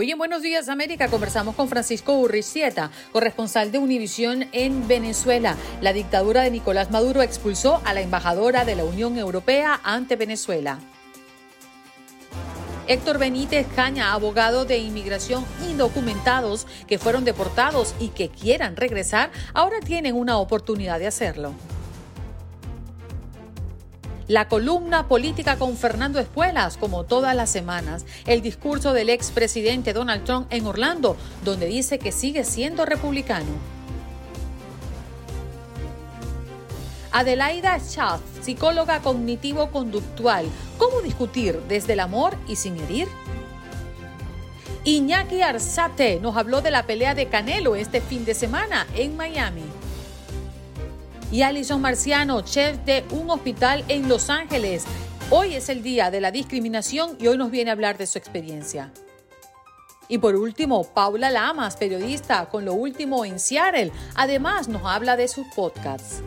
Hoy en Buenos Días América conversamos con Francisco Urricieta, corresponsal de Univisión en Venezuela. La dictadura de Nicolás Maduro expulsó a la embajadora de la Unión Europea ante Venezuela. Héctor Benítez Caña, abogado de inmigración indocumentados que fueron deportados y que quieran regresar, ahora tienen una oportunidad de hacerlo. La columna política con Fernando Espuelas, como todas las semanas. El discurso del expresidente Donald Trump en Orlando, donde dice que sigue siendo republicano. Adelaida Schaff, psicóloga cognitivo-conductual. ¿Cómo discutir desde el amor y sin herir? Iñaki Arzate nos habló de la pelea de Canelo este fin de semana en Miami y Alison Marciano, chef de un hospital en Los Ángeles. Hoy es el día de la discriminación y hoy nos viene a hablar de su experiencia. Y por último, Paula Lamas, periodista con lo último en Seattle. Además, nos habla de sus podcasts.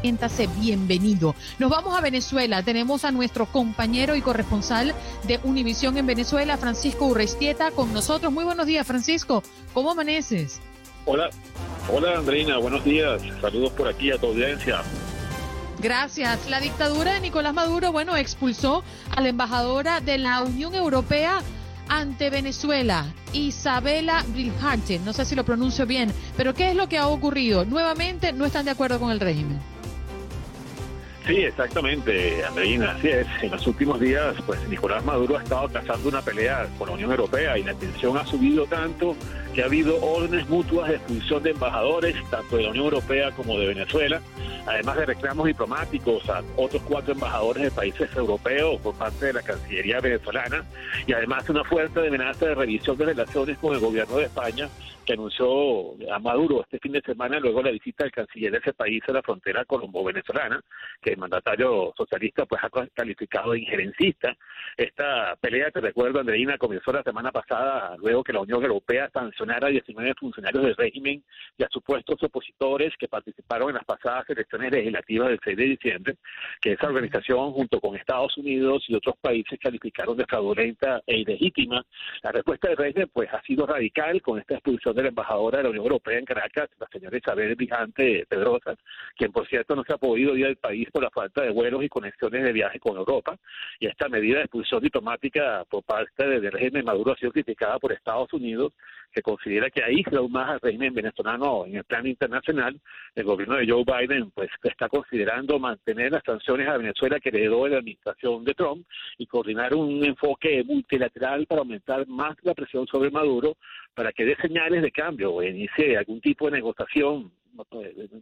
Siéntase bienvenido. Nos vamos a Venezuela. Tenemos a nuestro compañero y corresponsal de Univisión en Venezuela, Francisco Urrestieta, con nosotros. Muy buenos días, Francisco. ¿Cómo amaneces? Hola, Hola Andreina, buenos días. Saludos por aquí a tu audiencia. Gracias. La dictadura de Nicolás Maduro, bueno, expulsó a la embajadora de la Unión Europea ante Venezuela, Isabela Brilharte. No sé si lo pronuncio bien, pero ¿qué es lo que ha ocurrido? Nuevamente no están de acuerdo con el régimen. Sí, exactamente, Andreina, así es. En los últimos días, pues Nicolás Maduro ha estado cazando una pelea con la Unión Europea y la tensión ha subido tanto que ha habido órdenes mutuas de expulsión de embajadores, tanto de la Unión Europea como de Venezuela, además de reclamos diplomáticos a otros cuatro embajadores de países europeos por parte de la Cancillería venezolana y además una fuerte amenaza de revisión de relaciones con el gobierno de España que anunció a Maduro este fin de semana luego la visita del canciller de ese país a la frontera colombo-venezolana, que el mandatario socialista pues ha calificado de injerencista. Esta pelea, te recuerdo, Andreina, comenzó la semana pasada luego que la Unión Europea sancionara a 19 funcionarios del régimen y a supuestos opositores que participaron en las pasadas elecciones legislativas del 6 de diciembre, que esa organización junto con Estados Unidos y otros países calificaron de fraudulenta e ilegítima. La respuesta del régimen pues ha sido radical con esta expulsión de la embajadora de la Unión Europea en Caracas, la señora Isabel Vigante Pedrosa, quien por cierto no se ha podido ir al país por la falta de vuelos y conexiones de viaje con Europa. Y esta medida de expulsión diplomática por parte del régimen Maduro ha sido criticada por Estados Unidos, que considera que aísla aún más al régimen venezolano en el plano internacional. El gobierno de Joe Biden pues está considerando mantener las sanciones a Venezuela que heredó de la administración de Trump y coordinar un enfoque multilateral para aumentar más la presión sobre Maduro para que dé señales de cambio o inicie algún tipo de negociación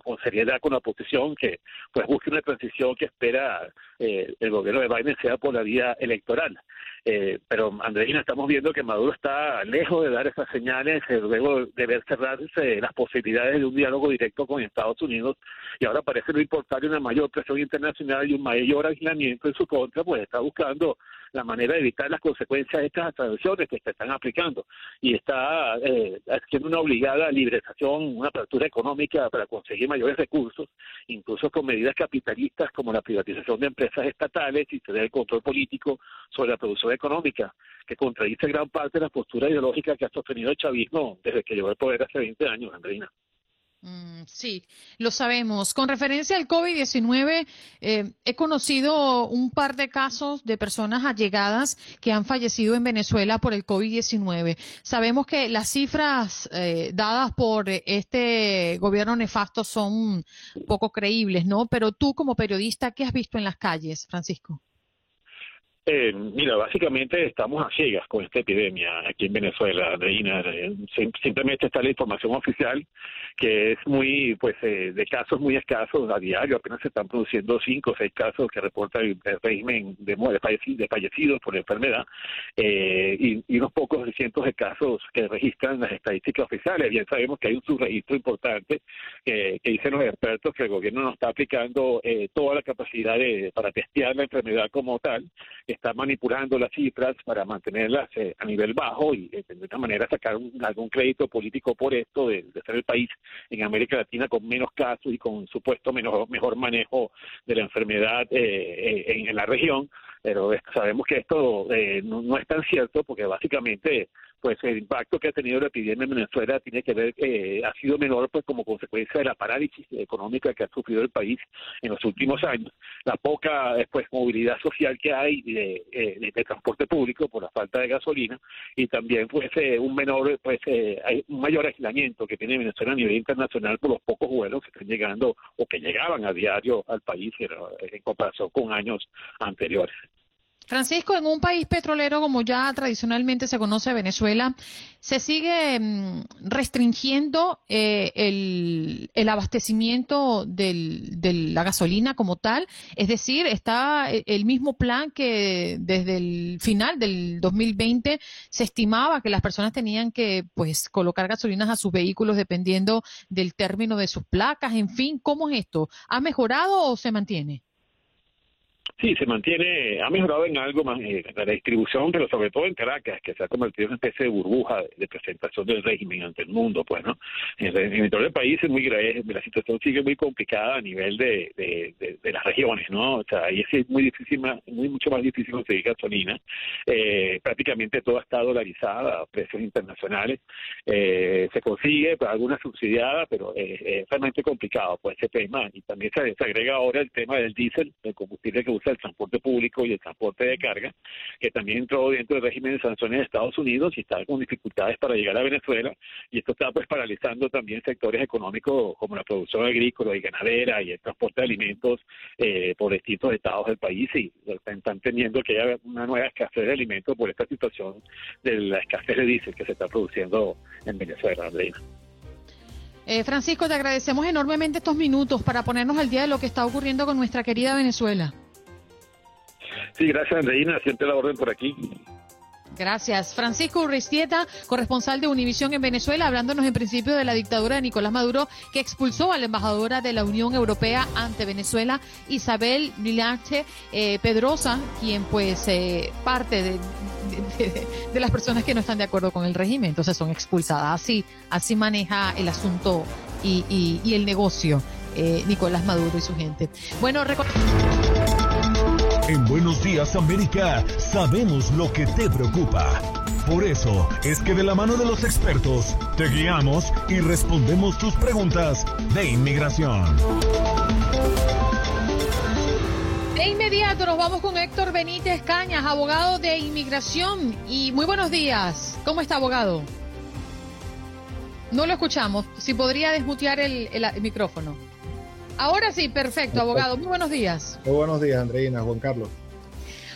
con seriedad con la oposición que pues busque una transición que espera eh, el gobierno de Biden sea por la vía electoral. Eh, pero Andreina, estamos viendo que Maduro está lejos de dar esas señales, eh, luego de ver cerrarse las posibilidades de un diálogo directo con Estados Unidos y ahora parece no importarle una mayor presión internacional y un mayor aislamiento en su contra, pues está buscando la manera de evitar las consecuencias de estas sanciones que se están aplicando y está eh, haciendo una obligada liberalización, una apertura económica para conseguir mayores recursos, incluso con medidas capitalistas como la privatización de empresas estatales y tener el control político sobre la producción económica, que contradice gran parte de la postura ideológica que ha sostenido el chavismo desde que llegó al poder hace 20 años, Andreina. Mm, sí, lo sabemos. Con referencia al COVID-19, eh, he conocido un par de casos de personas allegadas que han fallecido en Venezuela por el COVID-19. Sabemos que las cifras eh, dadas por este gobierno nefasto son poco creíbles, ¿no? Pero tú como periodista, ¿qué has visto en las calles, Francisco? Eh, mira, básicamente estamos a ciegas con esta epidemia aquí en Venezuela, Reina. Eh, simplemente está la información oficial, que es muy, pues, eh, de casos muy escasos a diario. Apenas se están produciendo cinco o seis casos que reporta el, régimen de, de, fallecidos por enfermedad y, unos pocos cientos de casos que registran las estadísticas oficiales. Bien sabemos que hay un subregistro importante que dicen los expertos que el gobierno no está aplicando toda la capacidad de, para testear la enfermedad como tal está manipulando las cifras para mantenerlas eh, a nivel bajo y eh, de esta manera sacar algún crédito político por esto de, ser el país en América Latina con menos casos y con supuesto menos, mejor manejo de la enfermedad eh, en, la región. Pero sabemos que esto no es tan cierto porque básicamente pues el impacto que ha tenido la epidemia en Venezuela tiene que ver que ha sido menor pues como consecuencia de la parálisis económica que ha sufrido el país en los últimos años, la poca pues movilidad social que hay de, eh, de, transporte público por la falta de gasolina y también pues eh, un menor pues eh, hay un mayor aislamiento que tiene Venezuela a nivel internacional por los pocos vuelos que están llegando o que llegaban a diario al país en comparación con años anteriores. Francisco, en un país petrolero como ya tradicionalmente se conoce Venezuela, se sigue mm, restringiendo eh, el, abastecimiento de la gasolina como tal. Es decir, está eh, el mismo plan que desde el final del 2020 se estimaba que las personas tenían que pues colocar gasolinas a sus vehículos dependiendo del término de sus placas. En fin, ¿cómo es esto? ¿Ha mejorado o se mantiene? Sí, se mantiene, ha mejorado en algo más eh, la distribución, pero sobre todo en Caracas, que se ha convertido en una especie de burbuja de presentación del régimen ante el mundo, pues, ¿no? En el, interior del país es muy grave, la situación sigue muy complicada a nivel de, de, las regiones, ¿no? O sea, ahí es muy difícil, muy mucho más difícil conseguir gasolina. Eh, prácticamente todo está dolarizado a precios internacionales. Eh, se consigue, alguna subsidiada, pero es realmente complicado, pues, ese tema. Y también se, se agrega ahora el tema del diésel, el combustible que usa el transporte público y el transporte de carga, que también entró dentro del régimen de sanciones de Estados Unidos y está con dificultades para llegar a Venezuela y esto está pues paralizando también sectores económicos como la producción agrícola y ganadera y el transporte de alimentos eh, por distintos estados del país y están teniendo que haya una nueva escasez de alimentos por esta situación de la escasez de diésel que se está produciendo en Venezuela, Andreina. Eh, Francisco, te agradecemos enormemente estos minutos para ponernos al día de lo que está ocurriendo con nuestra querida Venezuela. Sí, gracias Andreina, siempre la orden por aquí. Gracias. Francisco Urristieta, corresponsal de Univisión en Venezuela, hablándonos en principio de la dictadura de Nicolás Maduro, que expulsó a la embajadora de la Unión Europea ante Venezuela, Isabel Milache eh, Pedrosa, quien pues eh, parte de, de, las personas que no están de acuerdo con el régimen, entonces son expulsadas. Así, así maneja el asunto y, el negocio eh, Nicolás Maduro y su gente. Bueno, en Buenos Días América sabemos lo que te preocupa. Por eso es que de la mano de los expertos te guiamos y respondemos tus preguntas de inmigración. De inmediato nos vamos con Héctor Benítez Cañas, abogado de inmigración. Y muy buenos días. ¿Cómo está, abogado? No lo escuchamos. Si podría desmutear el micrófono. Ahora sí, perfecto, abogado. Muy buenos días. Muy buenos días, Andreina, Juan Carlos.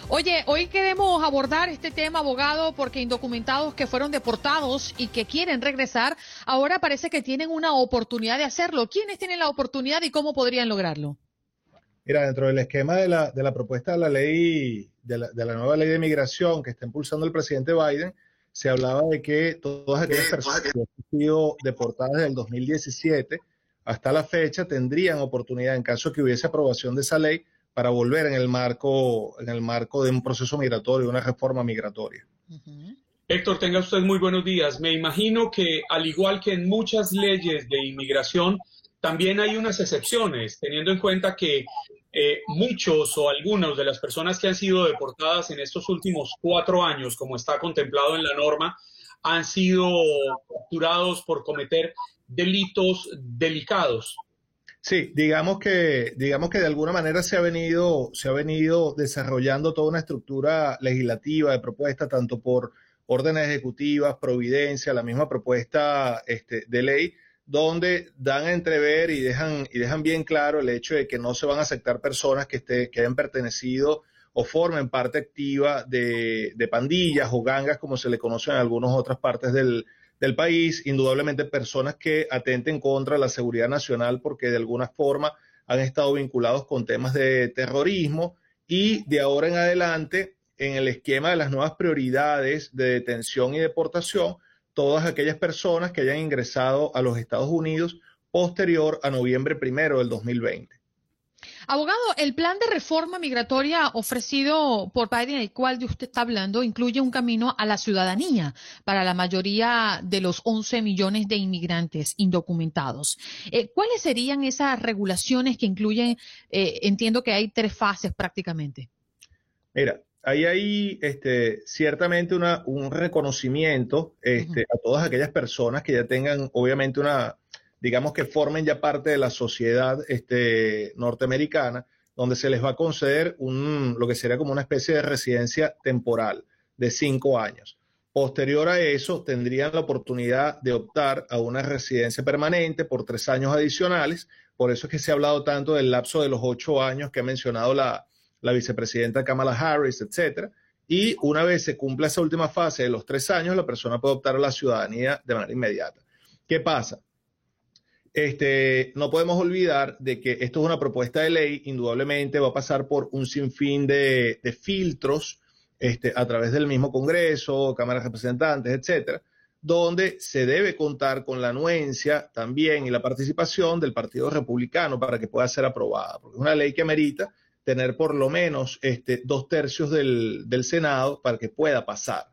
Oye, hoy queremos abordar este tema, abogado, porque indocumentados que fueron deportados y que quieren regresar, ahora parece que tienen una oportunidad de hacerlo. ¿Quiénes tienen la oportunidad y cómo podrían lograrlo? Mira, dentro del esquema de la, de la propuesta de la ley, de la, de la nueva ley de migración que está impulsando el presidente Biden, se hablaba de que todas aquellas personas que han sido deportadas desde el 2017 hasta la fecha tendrían oportunidad en caso que hubiese aprobación de esa ley para volver en el marco en el marco de un proceso migratorio, una reforma migratoria. Héctor, tenga usted muy buenos días. Me imagino que al igual que en muchas leyes de inmigración, también hay unas excepciones, teniendo en cuenta que eh, muchos o algunas de las personas que han sido deportadas en estos últimos cuatro años, como está contemplado en la norma, han sido capturados por cometer delitos delicados. Sí, digamos que, digamos que de alguna manera se ha venido, se ha venido desarrollando toda una estructura legislativa de propuesta, tanto por órdenes ejecutivas, providencia, la misma propuesta este, de ley, donde dan a entrever y dejan, y dejan bien claro el hecho de que no se van a aceptar personas que, esté, que hayan pertenecido o formen parte activa de, pandillas o gangas, como se le conoce en algunas otras partes del, del país, indudablemente personas que atenten contra la seguridad nacional porque de alguna forma han estado vinculados con temas de terrorismo y de ahora en adelante, en el esquema de las nuevas prioridades de detención y deportación, todas aquellas personas que hayan ingresado a los Estados Unidos posterior a noviembre primero del 2020. Abogado, el plan de reforma migratoria ofrecido por Biden, el cual de usted está hablando, incluye un camino a la ciudadanía para la mayoría de los 11 millones de inmigrantes indocumentados. Eh, ¿Cuáles serían esas regulaciones que incluyen, eh, entiendo que hay tres fases prácticamente? Mira, ahí hay este, ciertamente una, un reconocimiento este, a todas aquellas personas que ya tengan, obviamente, una, digamos que formen ya parte de la sociedad este, norteamericana, donde se les va a conceder un, lo que sería como una especie de residencia temporal de cinco años. Posterior a eso, tendrían la oportunidad de optar a una residencia permanente por tres años adicionales. Por eso es que se ha hablado tanto del lapso de los ocho años que ha mencionado la, la vicepresidenta Kamala Harris, etcétera. Y una vez se cumpla esa última fase de los tres años, la persona puede optar a la ciudadanía de manera inmediata. ¿Qué pasa? Este, no podemos olvidar de que esto es una propuesta de ley, indudablemente va a pasar por un sinfín de, filtros este, a través del mismo Congreso, Cámara de Representantes, etcétera, donde se debe contar con la anuencia también y la participación del Partido Republicano para que pueda ser aprobada, porque es una ley que amerita tener por lo menos este, dos tercios del Senado para que pueda pasar.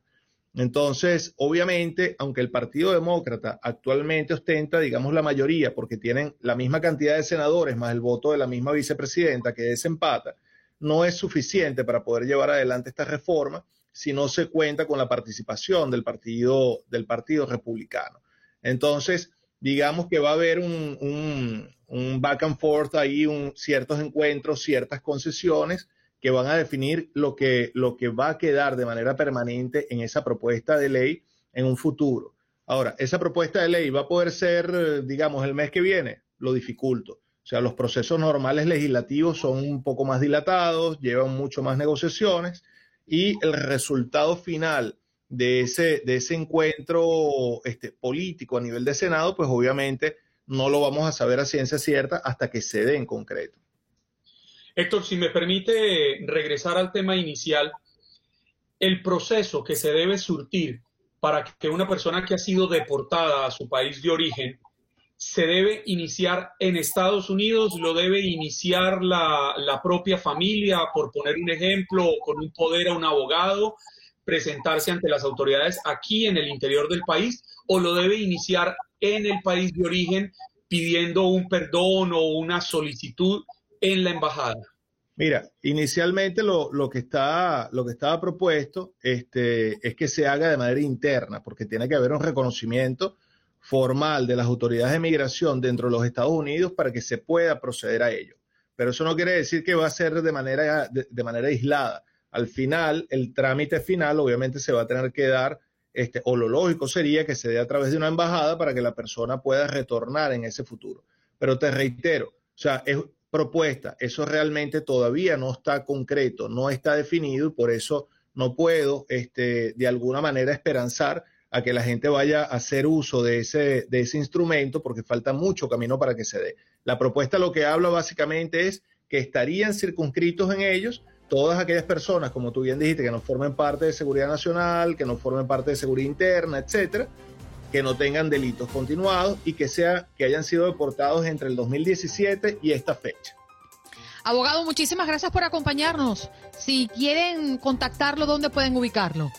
Entonces, obviamente, aunque el Partido Demócrata actualmente ostenta, digamos, la mayoría, porque tienen la misma cantidad de senadores más el voto de la misma vicepresidenta que desempata, no es suficiente para poder llevar adelante esta reforma si no se cuenta con la participación del Partido, del partido Republicano. Entonces, digamos que va a haber un, back and forth ahí, un, ciertos encuentros, ciertas concesiones que van a definir lo que, lo que va a quedar de manera permanente en esa propuesta de ley en un futuro. Ahora, esa propuesta de ley va a poder ser, digamos, el mes que viene, lo dificulto. O sea, los procesos normales legislativos son un poco más dilatados, llevan mucho más negociaciones y el resultado final de ese, de ese encuentro este, político a nivel de Senado, pues obviamente no lo vamos a saber a ciencia cierta hasta que se dé en concreto. Héctor, si me permite regresar al tema inicial, el proceso que se debe surtir para que una persona que ha sido deportada a su país de origen se debe iniciar en Estados Unidos, lo debe iniciar la, propia familia, por poner un ejemplo, con un poder a un abogado, presentarse ante las autoridades aquí en el interior del país, o lo debe iniciar en el país de origen pidiendo un perdón o una solicitud en la embajada? Mira, inicialmente lo, que, está, lo que estaba propuesto este, es que se haga de manera interna, porque tiene que haber un reconocimiento formal de las autoridades de migración dentro de los Estados Unidos para que se pueda proceder a ello. Pero eso no quiere decir que va a ser de manera, de, manera aislada. Al final, el trámite final obviamente se va a tener que dar, este, o lo lógico sería que se dé a través de una embajada para que la persona pueda retornar en ese futuro. Pero te reitero, o sea, es, propuesta. Eso realmente todavía no está concreto, no está definido y por eso no puedo este, de alguna manera esperanzar a que la gente vaya a hacer uso de ese, de ese instrumento porque falta mucho camino para que se dé. La propuesta lo que habla básicamente es que estarían circunscritos en ellos todas aquellas personas, como tú bien dijiste, que no formen parte de seguridad nacional, que no formen parte de seguridad interna, etcétera, que no tengan delitos continuados y que, sea, que hayan sido deportados entre el 2017 y esta fecha. Abogado, muchísimas gracias por acompañarnos. Si quieren contactarlo, ¿dónde pueden ubicarlo?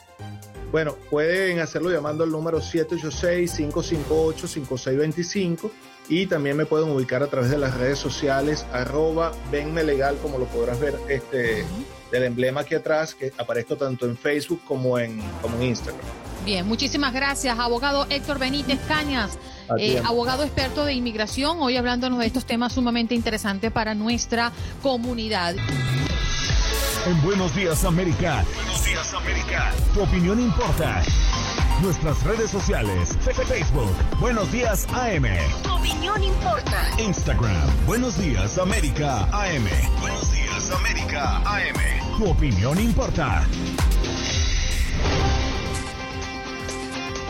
Bueno, pueden hacerlo llamando al número 786-558-5625 y también me pueden ubicar a través de las redes sociales arroba venme legal como lo podrás ver este del emblema aquí atrás que aparezco tanto en Facebook como en, como en Instagram. Bien, muchísimas gracias, abogado Héctor Benítez Cañas, eh, abogado experto de inmigración, hoy hablándonos de estos temas sumamente interesantes para nuestra comunidad. En Buenos Días América. Buenos Días América. Tu opinión importa. Nuestras redes sociales. Facebook. Buenos Días AM. Tu opinión importa. Instagram. Buenos Días América AM. Buenos días América AM. Tu opinión importa.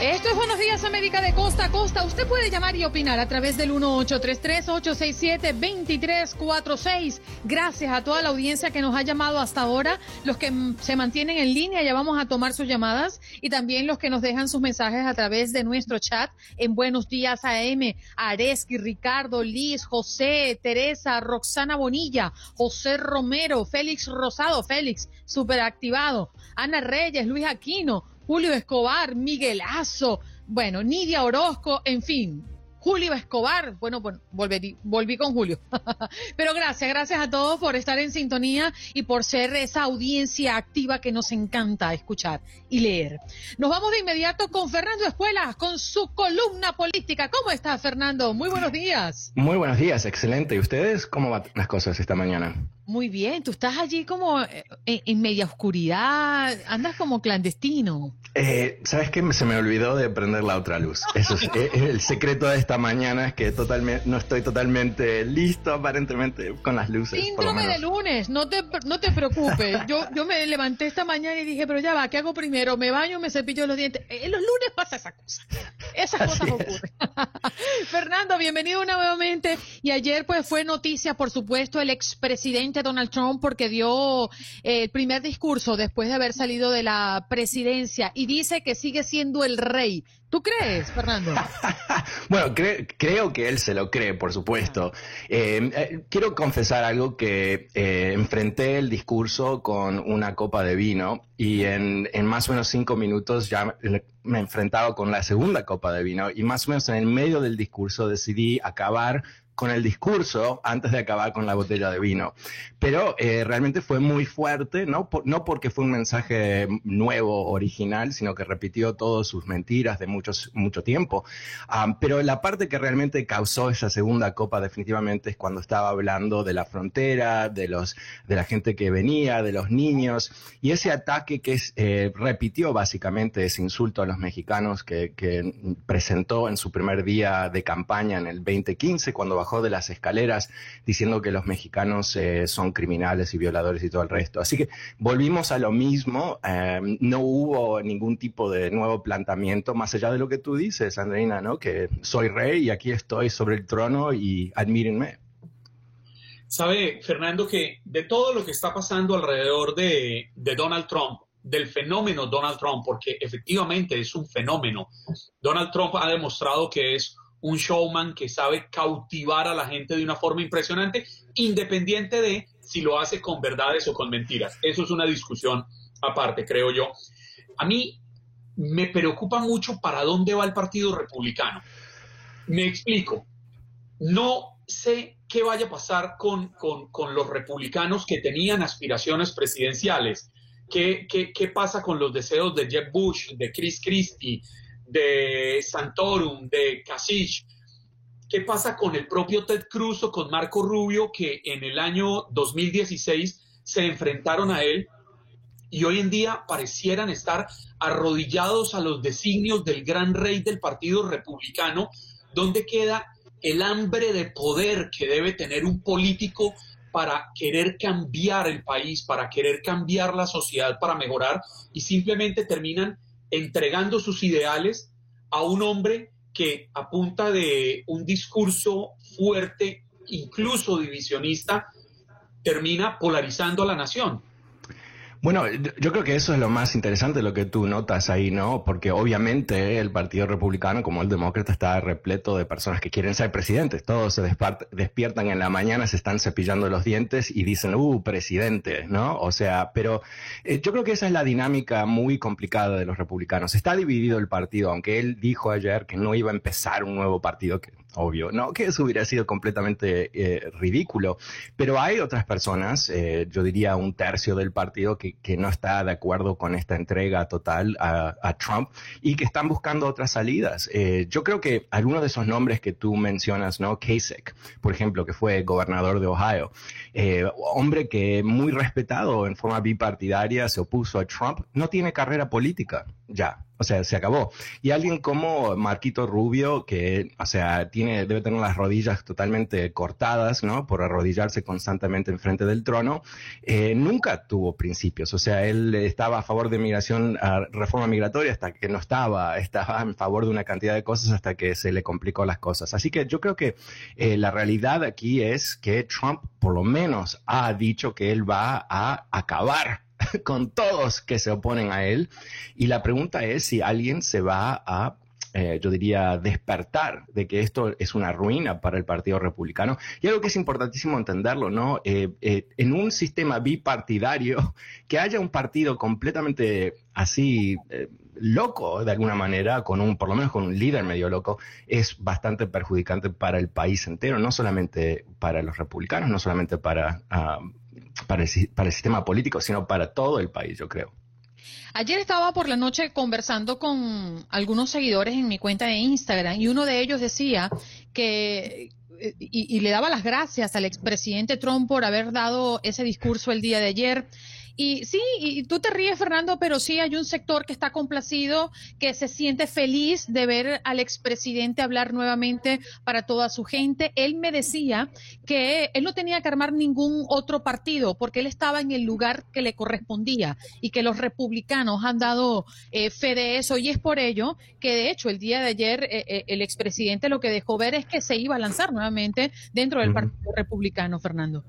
Esto es Buenos Días América de Costa a Costa. Usted puede llamar y opinar a través del 1833-867-2346. Gracias a toda la audiencia que nos ha llamado hasta ahora, los que se mantienen en línea, ya vamos a tomar sus llamadas y también los que nos dejan sus mensajes a través de nuestro chat en Buenos Días AM. Areski, Ricardo, Liz, José, Teresa, Roxana Bonilla, José Romero, Félix Rosado, Félix, super activado, Ana Reyes, Luis Aquino, Julio Escobar, Miguelazo, bueno, Nidia Orozco, en fin. Julio Escobar, bueno, bueno, volví, con Julio. Pero gracias, gracias a todos por estar en sintonía y por ser esa audiencia activa que nos encanta escuchar y leer. Nos vamos de inmediato con Fernando Espuelas, con su columna política. ¿Cómo está, Fernando? Muy buenos días. Muy buenos días, excelente. ¿Y ustedes cómo van las cosas esta mañana? Muy bien, tú estás allí como eh, en, media oscuridad, andas como clandestino. Eh, ¿Sabes qué? Se me olvidó de prender la otra luz. Eso es, eh, el secreto de esta mañana, es que totalmente, no estoy totalmente listo aparentemente con las luces. Síndrome de lunes, no te, no te preocupes. Yo, yo me levanté esta mañana y dije, pero ya va, ¿qué hago primero? ¿Me baño, me cepillo los dientes? En los lunes pasa esa cosa. Esas cosas ocurren. Fernando, bienvenido nuevamente. Y ayer pues fue noticia, por supuesto, el expresidente Donald Trump porque dio eh, el primer discurso después de haber salido de la presidencia y dice que sigue siendo el rey. ¿Tú crees, Fernando? bueno, creo que él se lo cree, por supuesto. Eh, eh, quiero confesar algo que enfrenté el discurso con una copa de vino y en, en, más o menos cinco minutos ya me enfrentaba con la segunda copa de vino y más o menos en el medio del discurso decidí acabar con el discurso antes de acabar con la botella de vino. Pero eh, realmente fue muy fuerte, ¿no? no porque fue un mensaje nuevo, original, sino que repitió todas sus mentiras de muchos, mucho tiempo. pero la parte que realmente causó esa segunda copa definitivamente es cuando estaba hablando de la frontera, de, los, de la gente que venía, de los niños, y ese ataque que eh, repitió básicamente ese insulto a los mexicanos que, que presentó en su primer día de campaña en el 2015, cuando bajó de las escaleras diciendo que los mexicanos eh, son criminales y violadores y todo el resto. Así que volvimos a lo mismo, em, no hubo ningún tipo de nuevo planteamiento más allá de lo que tú dices, Andreina, ¿no? Que soy rey y aquí estoy sobre el trono y admírenme. Sabe, Fernando, que de todo lo que está pasando alrededor de, de Donald Trump, del fenómeno Donald Trump, porque efectivamente es un fenómeno. Donald Trump ha demostrado que es un showman que sabe cautivar a la gente de una forma impresionante, independiente de si lo hace con verdades o con mentiras. Eso es una discusión aparte, creo yo. A mí me preocupa mucho para dónde va el Partido Republicano. Me explico. No sé qué vaya a pasar con, los republicanos que tenían aspiraciones presidenciales. ¿Qué, ¿Qué, qué, pasa con los deseos de Jeb Bush, de Chris Christie, de Santorum, de Kasich. ¿Qué pasa con el propio Ted Cruz o con Marco Rubio que en el año 2016 se enfrentaron a él y hoy en día parecieran estar arrodillados a los designios del gran rey del Partido Republicano, donde queda el hambre de poder que debe tener un político para querer cambiar el país, para querer cambiar la sociedad, para mejorar, y simplemente terminan entregando sus ideales a un hombre que a punta de un discurso fuerte, incluso divisionista, termina polarizando a la nación. Bueno, yo creo que eso es lo más interesante, lo que tú notas ahí, ¿no? Porque obviamente el Partido Republicano, como el Demócrata, está repleto de personas que quieren ser presidentes. Todos se despiertan en la mañana, se están cepillando los dientes y dicen, uh, presidente, ¿no? O sea, pero eh, yo creo que esa es la dinámica muy complicada de los republicanos. Está dividido el partido, aunque él dijo ayer que no iba a empezar un nuevo partido, que obvio, no, que eso hubiera sido completamente eh, ridículo. Pero hay otras personas, eh, yo diría un tercio del partido, que, que, no está de acuerdo con esta entrega total a, Trump y que están buscando otras salidas. Eh, yo creo que algunos de esos nombres que tú mencionas, ¿no? Kasich, por ejemplo, que fue gobernador de Ohio, hombre que muy respetado en forma bipartidaria se opuso a Trump, no tiene carrera política ya O sea, se acabó. Y alguien como Marquito Rubio, que, o sea, tiene, debe tener las rodillas totalmente cortadas, ¿no? Por arrodillarse constantemente enfrente del trono, eh, nunca tuvo principios. O sea, él estaba a favor de migración, reforma migratoria hasta que no estaba, estaba en favor de una cantidad de cosas hasta que se le complicó las cosas. Así que yo creo que eh, la realidad aquí es que Trump, por lo menos, ha dicho que él va a acabar con todos que se oponen a él. Y la pregunta es si alguien se va a eh, yo diría, despertar de que esto es una ruina para el Partido Republicano. Y algo que es importantísimo entenderlo, ¿no? Eh, eh, en un sistema bipartidario, que haya un partido completamente así loco, de alguna manera, con un, por lo menos con un líder medio loco, es bastante perjudicante para el país entero, no solamente para los republicanos, no solamente para... Ah, para el, para el sistema político, sino para todo el país, yo creo. Ayer estaba por la noche conversando con algunos seguidores en mi cuenta de Instagram y uno de ellos decía que y, y, le daba las gracias al expresidente Trump por haber dado ese discurso el día de ayer y sí, y tú te ríes, Fernando, pero sí hay un sector que está complacido, que se siente feliz de ver al expresidente hablar nuevamente para toda su gente. Él me decía que él no tenía que armar ningún otro partido porque él estaba en el lugar que le correspondía y que los republicanos han dado eh, fe de eso. Y es por ello que, de hecho, el día de ayer eh, eh, el expresidente lo que dejó ver es que se iba a lanzar nuevamente dentro del Partido Republicano, Fernando.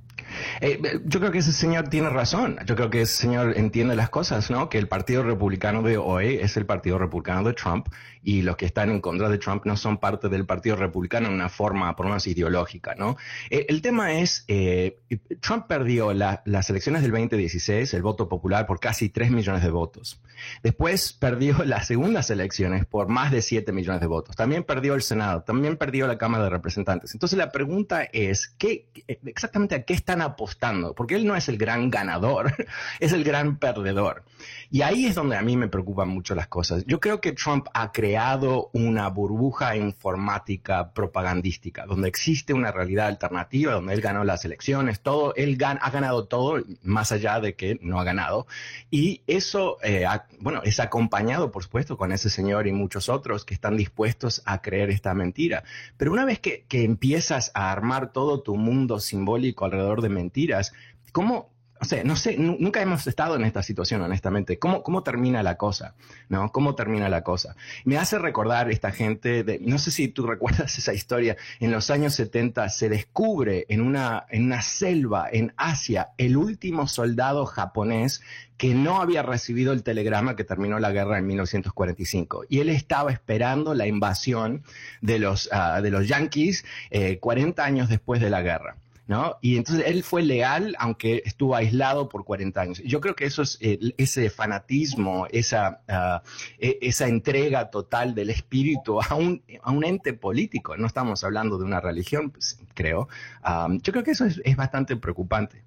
Yo creo que ese señor tiene razón. Yo creo que ese señor entiende las cosas, ¿no? Que el Partido Republicano de hoy es el Partido Republicano de Trump y los que están en contra de Trump no son parte del Partido Republicano en una forma, por lo menos ideológica, ¿no? Eh, el tema es, eh, Trump perdió las elecciones del 2016, el voto popular, por casi 3 millones de votos. Después perdió las segundas elecciones por más de 7 millones de votos. También perdió el Senado, también perdió la Cámara de Representantes. Entonces la pregunta es, ¿qué, exactamente a qué están apostando? Porque él no es el gran ganador, es el gran perdedor. Y ahí es donde a mí me preocupan mucho las cosas. Yo creo que Trump ha creado una burbuja informática propagandística, donde existe una realidad alternativa, donde él ganó las elecciones, todo, él ha ganado todo, más allá de que no ha ganado. Y eso, eh, bueno, es acompañado, por supuesto, con ese señor y muchos otros que están dispuestos a creer esta mentira. Pero una vez que, que empiezas a armar todo tu mundo simbólico alrededor de mentiras, ¿cómo, o sea, no sé, nunca hemos estado en esta situación, honestamente. ¿Cómo, ¿Cómo termina la cosa? ¿No? ¿Cómo termina la cosa? Me hace recordar esta gente, de, no sé si tú recuerdas esa historia, en los años 70 se descubre en una, en una selva en Asia el último soldado japonés que no había recibido el telegrama que terminó la guerra en 1945. Y él estaba esperando la invasión de los, uh, de los yanquis eh, 40 años después de la guerra. ¿No? Y entonces él fue leal aunque estuvo aislado por 40 años. Yo creo que eso es ese fanatismo, esa, ah, e, esa entrega total del espíritu a un, a un ente político. No estamos hablando de una religión, pues, creo. Ah, yo creo que eso es, es bastante preocupante.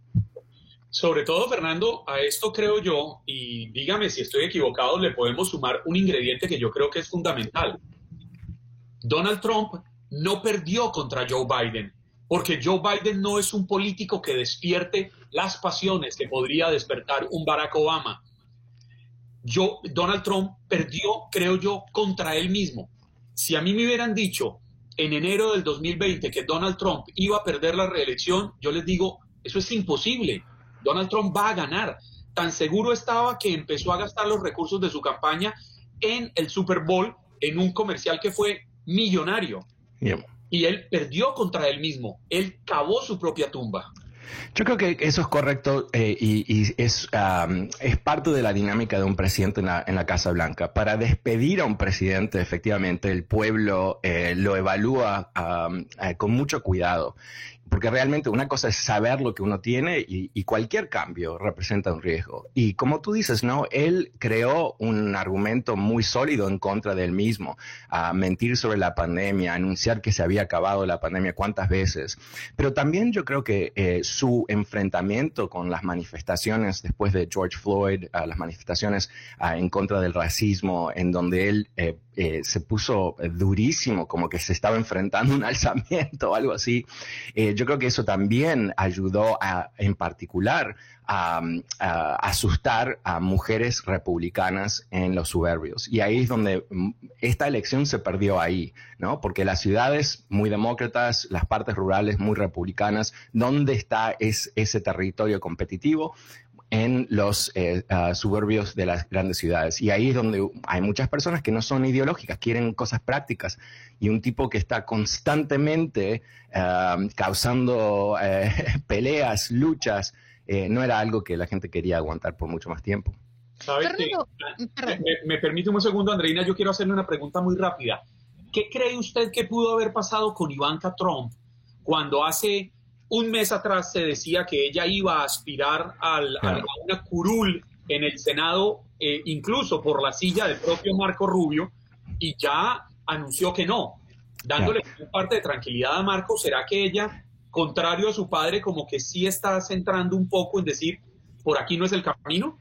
Sobre todo, Fernando, a esto creo yo, y dígame si estoy equivocado, le podemos sumar un ingrediente que yo creo que es fundamental. Donald Trump no perdió contra Joe Biden porque Joe Biden no es un político que despierte las pasiones que podría despertar un Barack Obama. Yo, Donald Trump perdió, creo yo, contra él mismo. Si a mí me hubieran dicho en enero del 2020 que Donald Trump iba a perder la reelección, yo les digo, eso es imposible. Donald Trump va a ganar. Tan seguro estaba que empezó a gastar los recursos de su campaña en el Super Bowl, en un comercial que fue millonario y él perdió contra él mismo. Él cavó su propia tumba. Yo creo que eso es correcto eh, y, es, es parte de la dinámica de un presidente en la, en la, Casa Blanca. Para despedir a un presidente, efectivamente, el pueblo eh, lo evalúa eh, con mucho cuidado porque realmente una cosa es saber lo que uno tiene y, cualquier cambio representa un riesgo. Y como tú dices, no, él creó un argumento muy sólido en contra de él mismo, a mentir sobre la pandemia, anunciar que se había acabado la pandemia cuántas veces. Pero también yo creo que eh, su enfrentamiento con las manifestaciones después de George Floyd, las manifestaciones en contra del racismo, en donde él eh, eh, se puso durísimo, como que se estaba enfrentando un alzamiento o algo así. Eh, yo creo que eso también ayudó a, en particular a, asustar a mujeres republicanas en los suburbios. Y ahí es donde mm, esta elección se perdió ahí, ¿no? Porque las ciudades muy demócratas, las partes rurales muy republicanas, ¿dónde está ese territorio competitivo? En los eh, ah, suburbios de las grandes ciudades. Y ahí es donde hay muchas personas que no son ideológicas, quieren cosas prácticas. Y un tipo que está constantemente ah, causando eh, peleas, luchas, eh, no era algo que la gente quería aguantar por mucho más tiempo. Me, permite un segundo, Andreina, yo quiero hacerle una pregunta muy rápida. ¿Qué cree usted que pudo haber pasado con Ivanka Trump cuando hace un mes atrás se decía que ella iba a aspirar al, a, una curul en el Senado, eh, incluso por la silla del propio Marco Rubio, y ya anunció que no, dándole parte de tranquilidad a Marco. ¿Será que ella, contrario a su padre, como que sí está centrando un poco en decir, por aquí no es el camino?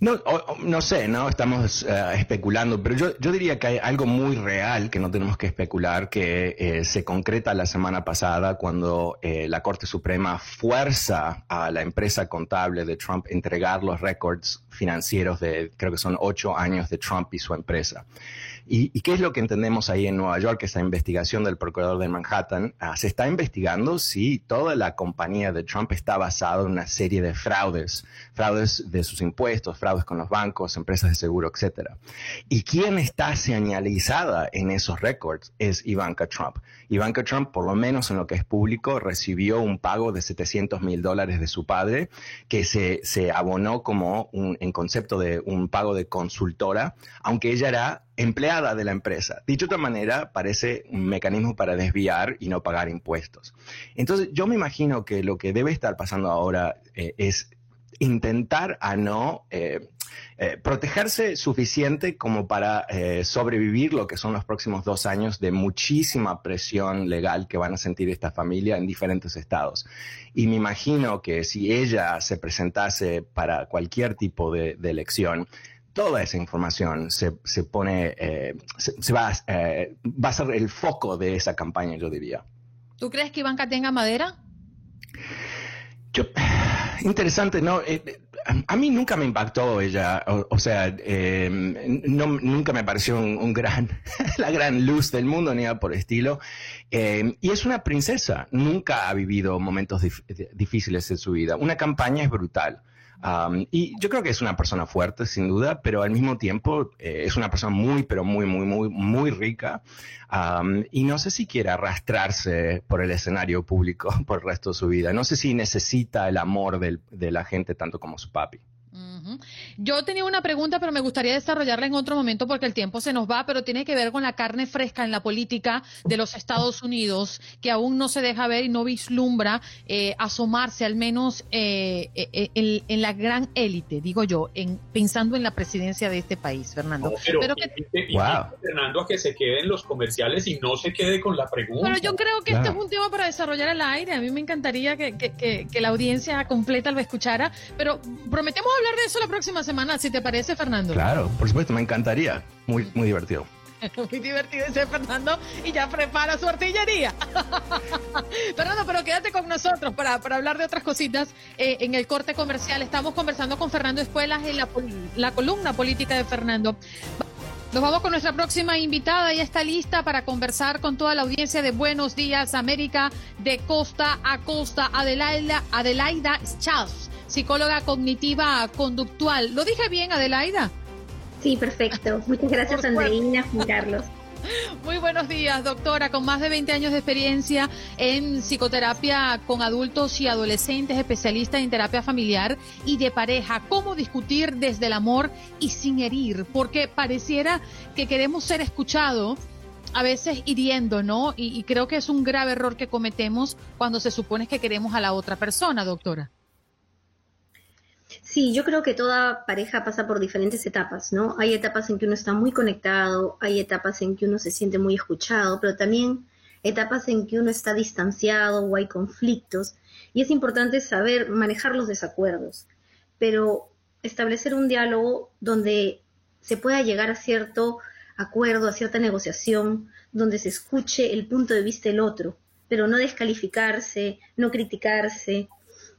No, no sé, no estamos eh, especulando, pero yo, yo, diría que hay algo muy real que no tenemos que especular, que eh, se concreta la semana pasada cuando eh, la Corte Suprema fuerza a la empresa contable de Trump entregar los récords financieros de, creo que son ocho años de Trump y su empresa. ¿Y, qué es lo que entendemos ahí en Nueva York? Esa investigación del procurador de Manhattan. Ah, se está investigando si toda la compañía de Trump está basada en una serie de fraudes, fraudes de sus impuestos, fraudes con los bancos, empresas de seguro, etc. Y quién está señalizada en esos récords es Ivanka Trump. Ivanka Trump, por lo menos en lo que es público, recibió un pago de 700 mil dólares de su padre, que se, se abonó como un, en concepto de un pago de consultora, aunque ella era empleada de la empresa. Dicho de otra manera, parece un mecanismo para desviar y no pagar impuestos. Entonces, yo me imagino que lo que debe estar pasando ahora eh, es intentar a no eh, eh, protegerse suficiente como para sobrevivir lo que son los próximos dos años de muchísima presión legal que van a sentir esta familia en diferentes estados. Y me imagino que si ella se presentase para cualquier tipo de elección, toda esa información se, se pone, eh, se, va, eh, va a ser el foco de esa campaña, yo diría. ¿Tú crees que Ivanka tenga madera? Yo, interesante, ¿no? Eh, a mí nunca me impactó ella, o, sea, no, nunca me pareció un, gran, la gran luz del mundo ni nada por estilo. y es una princesa, nunca ha vivido momentos difíciles en su vida. Una campaña es brutal y yo creo que es una persona fuerte, sin duda, pero al mismo tiempo eh, es una persona muy, pero muy, muy, muy, muy rica. y no sé si quiere arrastrarse por el escenario público por el resto de su vida. No sé si necesita el amor de la gente tanto como su papi. Yo tenía una pregunta, pero me gustaría desarrollarla en otro momento porque el tiempo se nos va, pero tiene que ver con la carne fresca en la política de los Estados Unidos, que aún no se deja ver y no vislumbra eh, asomarse, al menos eh, eh, en, la gran élite, digo yo, en, pensando en la presidencia de este país, Fernando. pero, que, Fernando, a que se queden los comerciales y no se quede con la pregunta. Pero yo creo que este es un tema para desarrollar el aire. A mí me encantaría que, que la audiencia completa lo escuchara, pero prometemos hablar de eso la próxima semana, si te parece, Fernando. Claro, por supuesto, me encantaría. Muy, muy divertido. Muy divertido ese Fernando y ya prepara su artillería. Fernando, pero quédate con nosotros para, hablar de otras cositas eh, en el corte comercial. Estamos conversando con Fernando Espuelas en la, la columna política de Fernando. Nos vamos con nuestra próxima invitada. Ya está lista para conversar con toda la audiencia de Buenos Días América de costa a costa. Adelaida, Adelaida Charles psicóloga cognitiva conductual. ¿Lo dije bien, Adelaida? Sí, perfecto. Muchas gracias, Andreina, Juan Carlos. Muy buenos días, doctora, con más de 20 años de experiencia en psicoterapia con adultos y adolescentes, especialista en terapia familiar y de pareja. ¿Cómo discutir desde el amor y sin herir? Porque pareciera que queremos ser escuchados, a veces hiriendo, ¿no? Y, y creo que es un grave error que cometemos cuando se supone que queremos a la otra persona, doctora. Sí, yo creo que toda pareja pasa por diferentes etapas, ¿no? Hay etapas en que uno está muy conectado, hay etapas en que uno se siente muy escuchado, pero también etapas en que uno está distanciado o hay conflictos y es importante saber manejar los desacuerdos, pero establecer un diálogo donde se pueda llegar a cierto acuerdo, a cierta negociación, donde se escuche el punto de vista del otro, pero no descalificarse, no criticarse,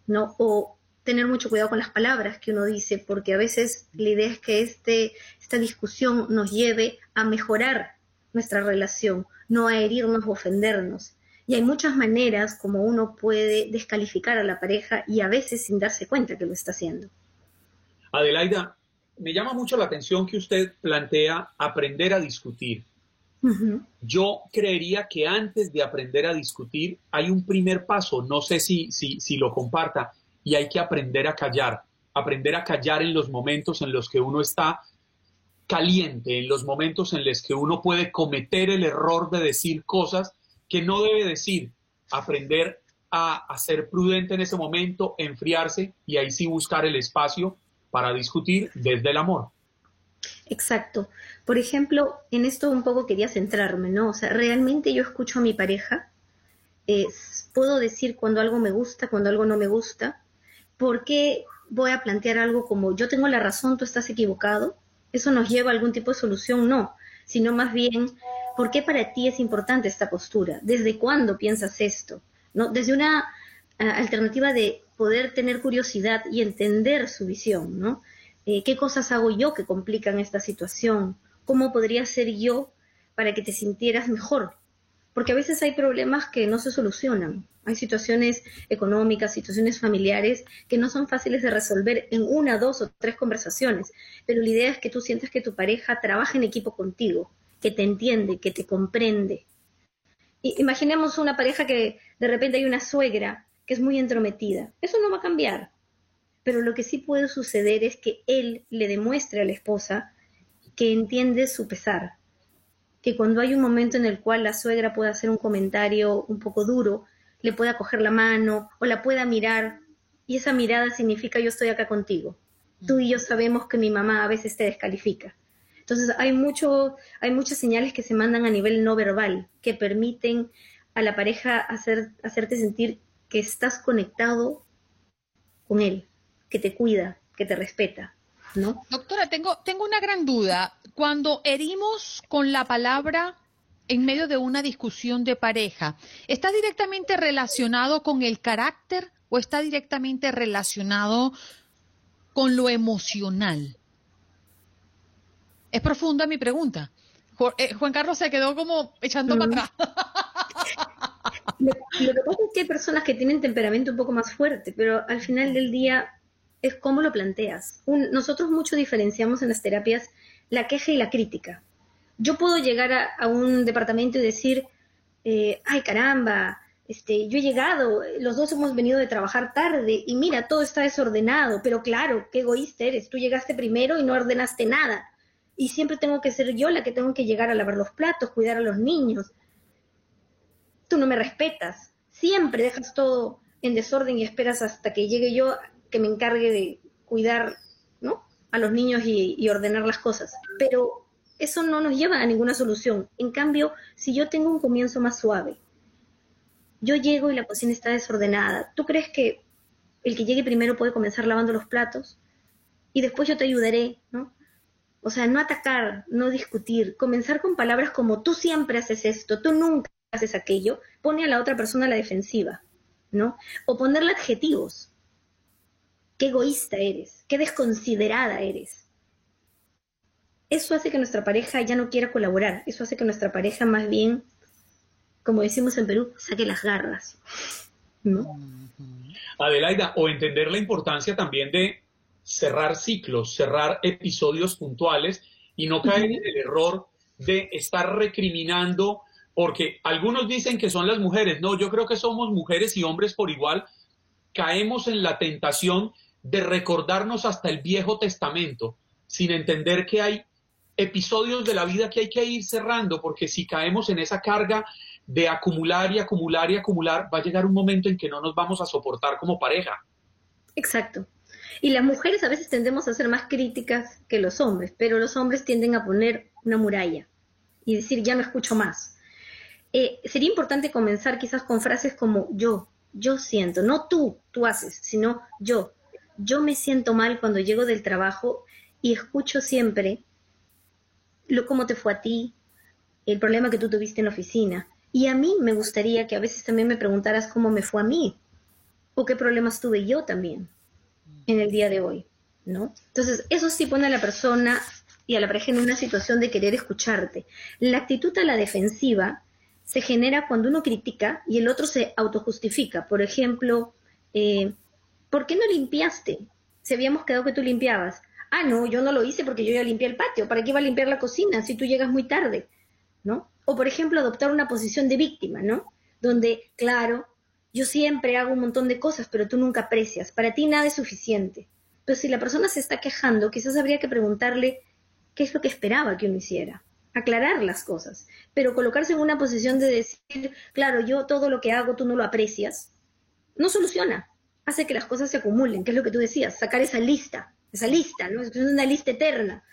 ¿no? O tener mucho cuidado con las palabras que uno dice, porque a veces la idea es que este, esta discusión nos lleve a mejorar nuestra relación, no a herirnos o ofendernos. Y hay muchas maneras como uno puede descalificar a la pareja y a veces sin darse cuenta que lo está haciendo. Adelaida, me llama mucho la atención que usted plantea aprender a discutir. Yo creería que antes de aprender a discutir hay un primer paso, no sé si, si, si lo comparta, y hay que aprender a callar, aprender a callar en los momentos en los que uno está caliente, en los momentos en los que uno puede cometer el error de decir cosas que no debe decir, aprender a, ser prudente en ese momento, enfriarse y ahí sí buscar el espacio para discutir desde el amor. Exacto. Por ejemplo, en esto un poco quería centrarme, ¿no? O sea, realmente yo escucho a mi pareja, puedo decir cuando algo me gusta, cuando algo no me gusta, ¿por qué voy a plantear algo como yo tengo la razón, tú estás equivocado? ¿Eso nos lleva a algún tipo de solución? No, sino más bien, ¿por qué para ti es importante esta postura? ¿Desde cuándo piensas esto? ¿No? Desde una uh, alternativa de poder tener curiosidad y entender su visión, ¿no? Eh, ¿Qué cosas hago yo que complican esta situación? ¿Cómo podría ser yo para que te sintieras mejor? Porque a veces hay problemas que no se solucionan. Hay situaciones económicas, situaciones familiares que no son fáciles de resolver en una, dos o tres conversaciones. Pero la idea es que tú sientas que tu pareja trabaja en equipo contigo, que te entiende, que te comprende. Y imaginemos una pareja que de repente hay una suegra que es muy entrometida. Eso no va a cambiar pero lo que sí puede suceder es que él le demuestre a la esposa que entiende su pesar, que cuando hay un momento en el cual la suegra puede hacer un comentario un poco duro, le pueda coger la mano o la pueda mirar, y esa mirada significa yo estoy acá contigo. Tú y yo sabemos que mi mamá a veces te descalifica. Entonces hay mucho, hay muchas señales que se mandan a nivel no verbal que permiten a la pareja hacer, hacerte sentir que estás conectado con él que te cuida, que te respeta, ¿no? Doctora, tengo, tengo una gran duda. Cuando herimos con la palabra en medio de una discusión de pareja, ¿está directamente relacionado con el carácter o está directamente relacionado con lo emocional? Es profunda mi pregunta. Eh, Juan Carlos se quedó como echando para atrás. Lo, lo, que pasa es que hay personas que tienen temperamento un poco más fuerte, pero al final del día es cómo lo planteas. nosotros mucho diferenciamos en las terapias la queja y la crítica. Yo puedo llegar a, un departamento y decir, eh, ay caramba, este, yo he llegado, los dos hemos venido de trabajar tarde y mira, todo está desordenado, pero claro, qué egoísta eres, tú llegaste primero y no ordenaste nada. Y siempre tengo que ser yo la que tengo que llegar a lavar los platos, cuidar a los niños. Tú no me respetas, siempre dejas todo en desorden y esperas hasta que llegue yo que me encargue de cuidar ¿no? a los niños y, ordenar las cosas. Pero eso no nos lleva a ninguna solución. En cambio, si yo tengo un comienzo más suave, yo llego y la cocina está desordenada, ¿tú crees que el que llegue primero puede comenzar lavando los platos? Y después yo te ayudaré, ¿no? O sea, no atacar, no discutir, comenzar con palabras como tú siempre haces esto, tú nunca haces aquello, pone a la otra persona a la defensiva, ¿no? O ponerle adjetivos qué egoísta eres, qué desconsiderada eres. Eso hace que nuestra pareja ya no quiera colaborar, eso hace que nuestra pareja más bien, como decimos en Perú, saque las garras. ¿no? Adelaida, o entender la importancia también de cerrar ciclos, cerrar episodios puntuales y no caer en el error de estar recriminando, porque algunos dicen que son las mujeres, no, yo creo que somos mujeres y hombres por igual, caemos en la tentación de recordarnos hasta el Viejo Testamento, sin entender que hay episodios de la vida que hay que ir cerrando, porque si caemos en esa carga de acumular y acumular y acumular, va a llegar un momento en que no nos vamos a soportar como pareja. Exacto. Y las mujeres a veces tendemos a ser más críticas que los hombres, pero los hombres tienden a poner una muralla y decir, ya no escucho más. Eh, sería importante comenzar quizás con frases como yo, yo siento, no tú, tú haces, sino yo, yo me siento mal cuando llego del trabajo y escucho siempre lo, cómo te fue a ti, el problema que tú tuviste en la oficina. Y a mí me gustaría que a veces también me preguntaras cómo me fue a mí o qué problemas tuve yo también en el día de hoy, ¿no? Entonces, eso sí pone a la persona y a la pareja en una situación de querer escucharte. La actitud a la defensiva se genera cuando uno critica y el otro se autojustifica. Por ejemplo, eh, ¿por qué no limpiaste? Si habíamos quedado que tú limpiabas. Ah, no, yo no lo hice porque yo ya limpié el patio. ¿Para qué iba a limpiar la cocina si tú llegas muy tarde? ¿No? O, por ejemplo, adoptar una posición de víctima, ¿no? Donde, claro, yo siempre hago un montón de cosas, pero tú nunca aprecias. Para ti nada es suficiente. Pero si la persona se está quejando, quizás habría que preguntarle qué es lo que esperaba que uno hiciera. Aclarar las cosas. Pero colocarse en una posición de decir, claro, yo todo lo que hago tú no lo aprecias, no soluciona. Hace que las cosas se acumulen, que es lo que tú decías, sacar esa lista, esa lista, ¿no? Es una lista eterna.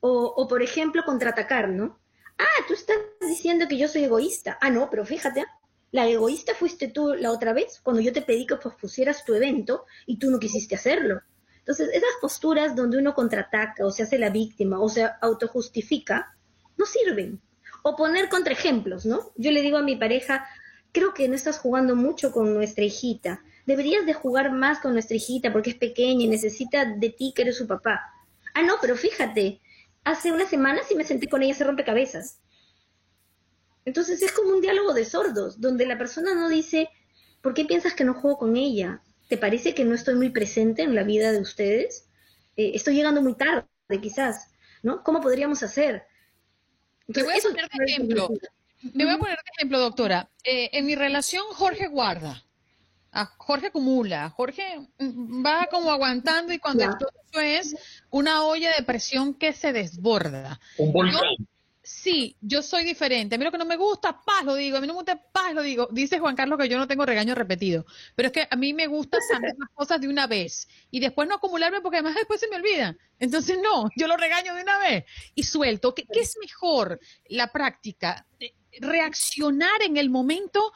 O, o por ejemplo, contraatacar, ¿no? Ah, tú estás diciendo que yo soy egoísta. Ah, no, pero fíjate, la egoísta fuiste tú la otra vez cuando yo te pedí que pospusieras tu evento y tú no quisiste hacerlo. Entonces, esas posturas donde uno contraataca o se hace la víctima o se autojustifica, no sirven. O poner contraejemplos, ¿no? Yo le digo a mi pareja, creo que no estás jugando mucho con nuestra hijita. Deberías de jugar más con nuestra hijita porque es pequeña y necesita de ti que eres su papá. Ah, no, pero fíjate, hace unas semanas sí me senté con ella hacer rompecabezas. Entonces es como un diálogo de sordos, donde la persona no dice, ¿por qué piensas que no juego con ella? ¿Te parece que no estoy muy presente en la vida de ustedes? Eh, estoy llegando muy tarde, quizás, ¿no? ¿Cómo podríamos hacer? Te voy a poner de ejemplo. Te voy a poner de ejemplo, doctora. Eh, en mi relación, Jorge guarda. A Jorge acumula, Jorge va como aguantando y cuando esto es una olla de presión que se desborda. Un volcán. Sí, yo soy diferente. A mí lo que no me gusta, paz lo digo. A mí no me gusta, paz lo digo. Dice Juan Carlos que yo no tengo regaño repetido. Pero es que a mí me gusta saber las cosas de una vez y después no acumularme porque además después se me olvida. Entonces, no, yo lo regaño de una vez y suelto. ¿Qué, qué es mejor la práctica? ¿Reaccionar en el momento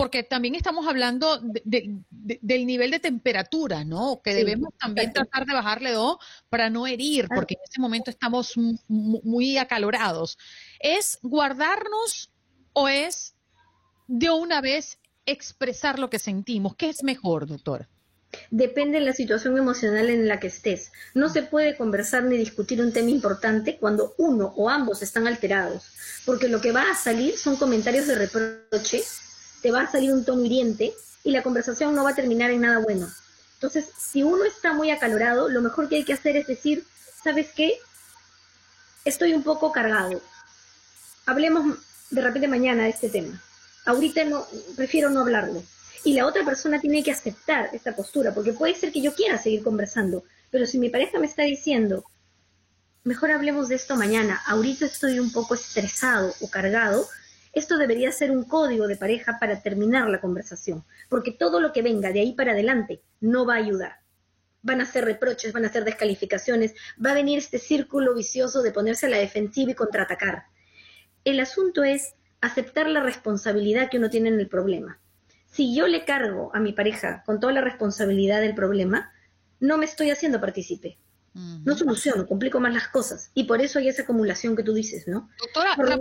porque también estamos hablando del nivel de temperatura, ¿no? Que debemos también tratar de bajarle dos para no herir, ah. porque en ese momento estamos muy acalorados. ¿Es guardarnos o es de una vez expresar lo que sentimos? ¿Qué es mejor, doctor? Depende de la situación emocional en la que estés. No se puede conversar ni discutir un tema importante cuando uno o ambos están alterados, porque lo que va a salir son comentarios de reproche te va a salir un tono hiriente y la conversación no va a terminar en nada bueno. Entonces, si uno está muy acalorado, lo mejor que hay que hacer es decir, ¿sabes qué? Estoy un poco cargado. Hablemos de repente mañana de este tema. Ahorita no, prefiero no hablarlo. Y la otra persona tiene que aceptar esta postura, porque puede ser que yo quiera seguir conversando, pero si mi pareja me está diciendo, mejor hablemos de esto mañana, ahorita estoy un poco estresado o cargado, esto debería ser un código de pareja para terminar la conversación, porque todo lo que venga de ahí para adelante no va a ayudar. Van a ser reproches, van a ser descalificaciones, va a venir este círculo vicioso de ponerse a la defensiva y contraatacar. El asunto es aceptar la responsabilidad que uno tiene en el problema. Si yo le cargo a mi pareja con toda la responsabilidad del problema, no me estoy haciendo partícipe. No soluciono, complico más las cosas. Y por eso hay esa acumulación que tú dices, ¿no? Doctora, la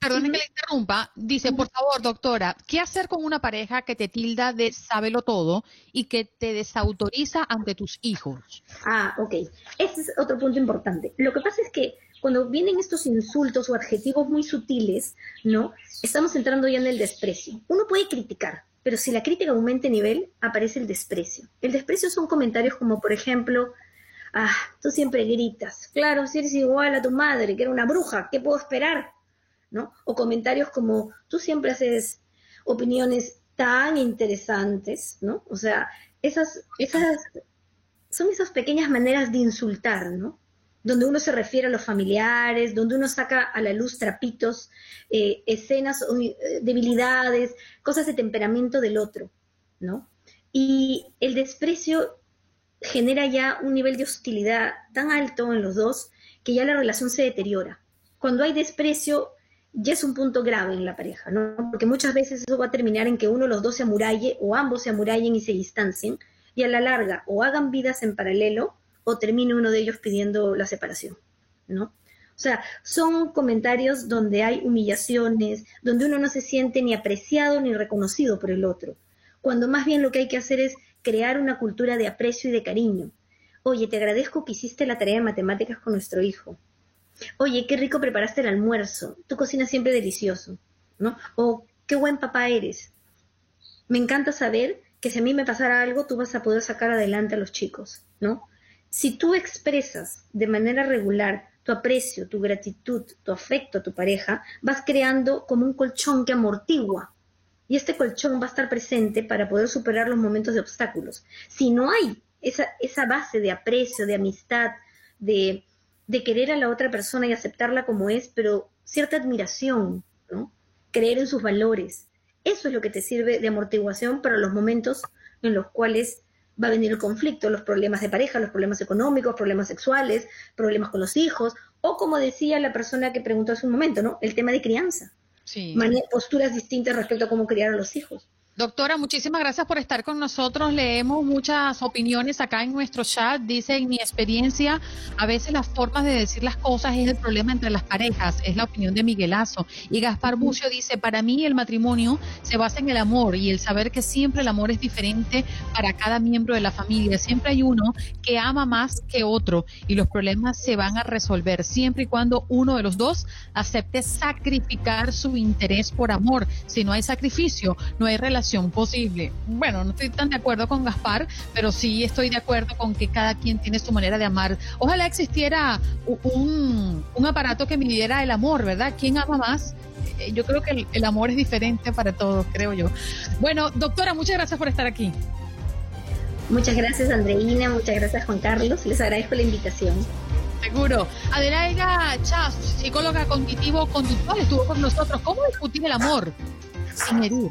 Perdone que le interrumpa. Dice, por favor, doctora, ¿qué hacer con una pareja que te tilda de sábelo todo y que te desautoriza ante tus hijos? Ah, ok. Ese es otro punto importante. Lo que pasa es que cuando vienen estos insultos o adjetivos muy sutiles, ¿no? Estamos entrando ya en el desprecio. Uno puede criticar, pero si la crítica aumenta nivel, aparece el desprecio. El desprecio son comentarios como, por ejemplo, ah, tú siempre gritas. Claro, si eres igual a tu madre, que era una bruja, ¿qué puedo esperar? O comentarios como, tú siempre haces opiniones tan interesantes, ¿no? O sea, esas, esas son esas pequeñas maneras de insultar, ¿no? Donde uno se refiere a los familiares, donde uno saca a la luz trapitos, eh, escenas, eh, debilidades, cosas de temperamento del otro, ¿no? Y el desprecio genera ya un nivel de hostilidad tan alto en los dos que ya la relación se deteriora. Cuando hay desprecio, ya es un punto grave en la pareja, ¿no? Porque muchas veces eso va a terminar en que uno de los dos se amuralle o ambos se amurallen y se distancien y a la larga o hagan vidas en paralelo o termine uno de ellos pidiendo la separación, ¿no? O sea, son comentarios donde hay humillaciones, donde uno no se siente ni apreciado ni reconocido por el otro, cuando más bien lo que hay que hacer es crear una cultura de aprecio y de cariño. Oye, te agradezco que hiciste la tarea de matemáticas con nuestro hijo. Oye, qué rico preparaste el almuerzo. Tu cocina siempre delicioso, ¿no? O qué buen papá eres. Me encanta saber que si a mí me pasara algo, tú vas a poder sacar adelante a los chicos, ¿no? Si tú expresas de manera regular tu aprecio, tu gratitud, tu afecto a tu pareja, vas creando como un colchón que amortigua. Y este colchón va a estar presente para poder superar los momentos de obstáculos. Si no hay esa, esa base de aprecio, de amistad, de, de querer a la otra persona y aceptarla como es, pero cierta admiración, ¿no? creer en sus valores. Eso es lo que te sirve de amortiguación para los momentos en los cuales va a venir el conflicto, los problemas de pareja, los problemas económicos, problemas sexuales, problemas con los hijos, o como decía la persona que preguntó hace un momento, ¿no? El tema de crianza. Sí. posturas distintas respecto a cómo criar a los hijos. Doctora, muchísimas gracias por estar con nosotros. Leemos muchas opiniones acá en nuestro chat. Dice, en mi experiencia, a veces las formas de decir las cosas es el problema entre las parejas. Es la opinión de Miguelazo. Y Gaspar Bucio dice, para mí el matrimonio se basa en el amor y el saber que siempre el amor es diferente para cada miembro de la familia. Siempre hay uno que ama más que otro y los problemas se van a resolver siempre y cuando uno de los dos acepte sacrificar su interés por amor. Si no hay sacrificio, no hay relación posible. Bueno, no estoy tan de acuerdo con Gaspar, pero sí estoy de acuerdo con que cada quien tiene su manera de amar. Ojalá existiera un, aparato que midiera el amor, ¿verdad? ¿Quién ama más? Eh, yo creo que el, amor es diferente para todos, creo yo. Bueno, doctora, muchas gracias por estar aquí. Muchas gracias, Andreina. Muchas gracias, Juan Carlos. Les agradezco la invitación. Seguro. Adelaida Chas, psicóloga cognitivo-conductual, estuvo con nosotros. ¿Cómo discutir el amor sin herir?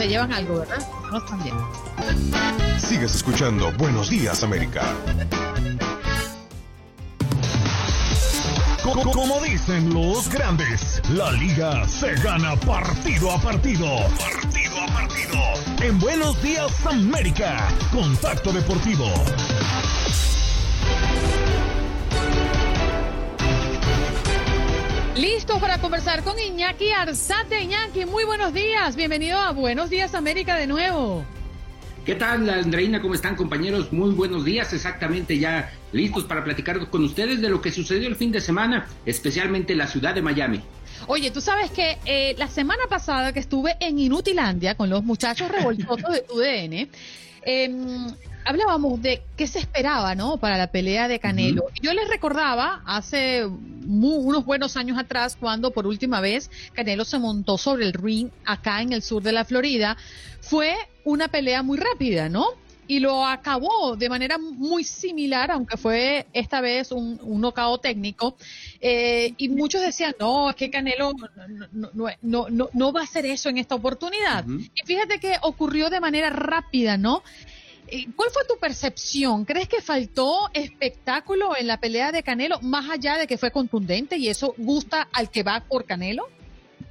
se llevan algo, ¿verdad? No están bien. Sigues escuchando Buenos Días, América. Como dicen los grandes, la liga se gana partido a partido. Partido a partido. En Buenos Días, América. Contacto Deportivo. Listo para conversar con Iñaki Arzate. Iñaki, muy buenos días. Bienvenido a Buenos Días América de nuevo. ¿Qué tal, Andreina? ¿Cómo están, compañeros? Muy buenos días. Exactamente ya listos para platicar con ustedes de lo que sucedió el fin de semana, especialmente en la ciudad de Miami. Oye, tú sabes que eh, la semana pasada que estuve en Inutilandia con los muchachos revoltosos de TUDN, eh, hablábamos de qué se esperaba, ¿no? Para la pelea de Canelo. Yo les recordaba hace unos buenos años atrás cuando por última vez Canelo se montó sobre el ring acá en el sur de la Florida. Fue una pelea muy rápida, ¿no? y lo acabó de manera muy similar, aunque fue esta vez un, un knockout técnico. Eh, y muchos decían, no, es que Canelo no, no, no, no, va a hacer eso en esta oportunidad. Y fíjate que ocurrió de manera rápida, ¿no? Eh, ¿Cuál fue tu percepción? ¿Crees que faltó espectáculo en la pelea de Canelo, más allá de que fue contundente y eso gusta al que va por Canelo?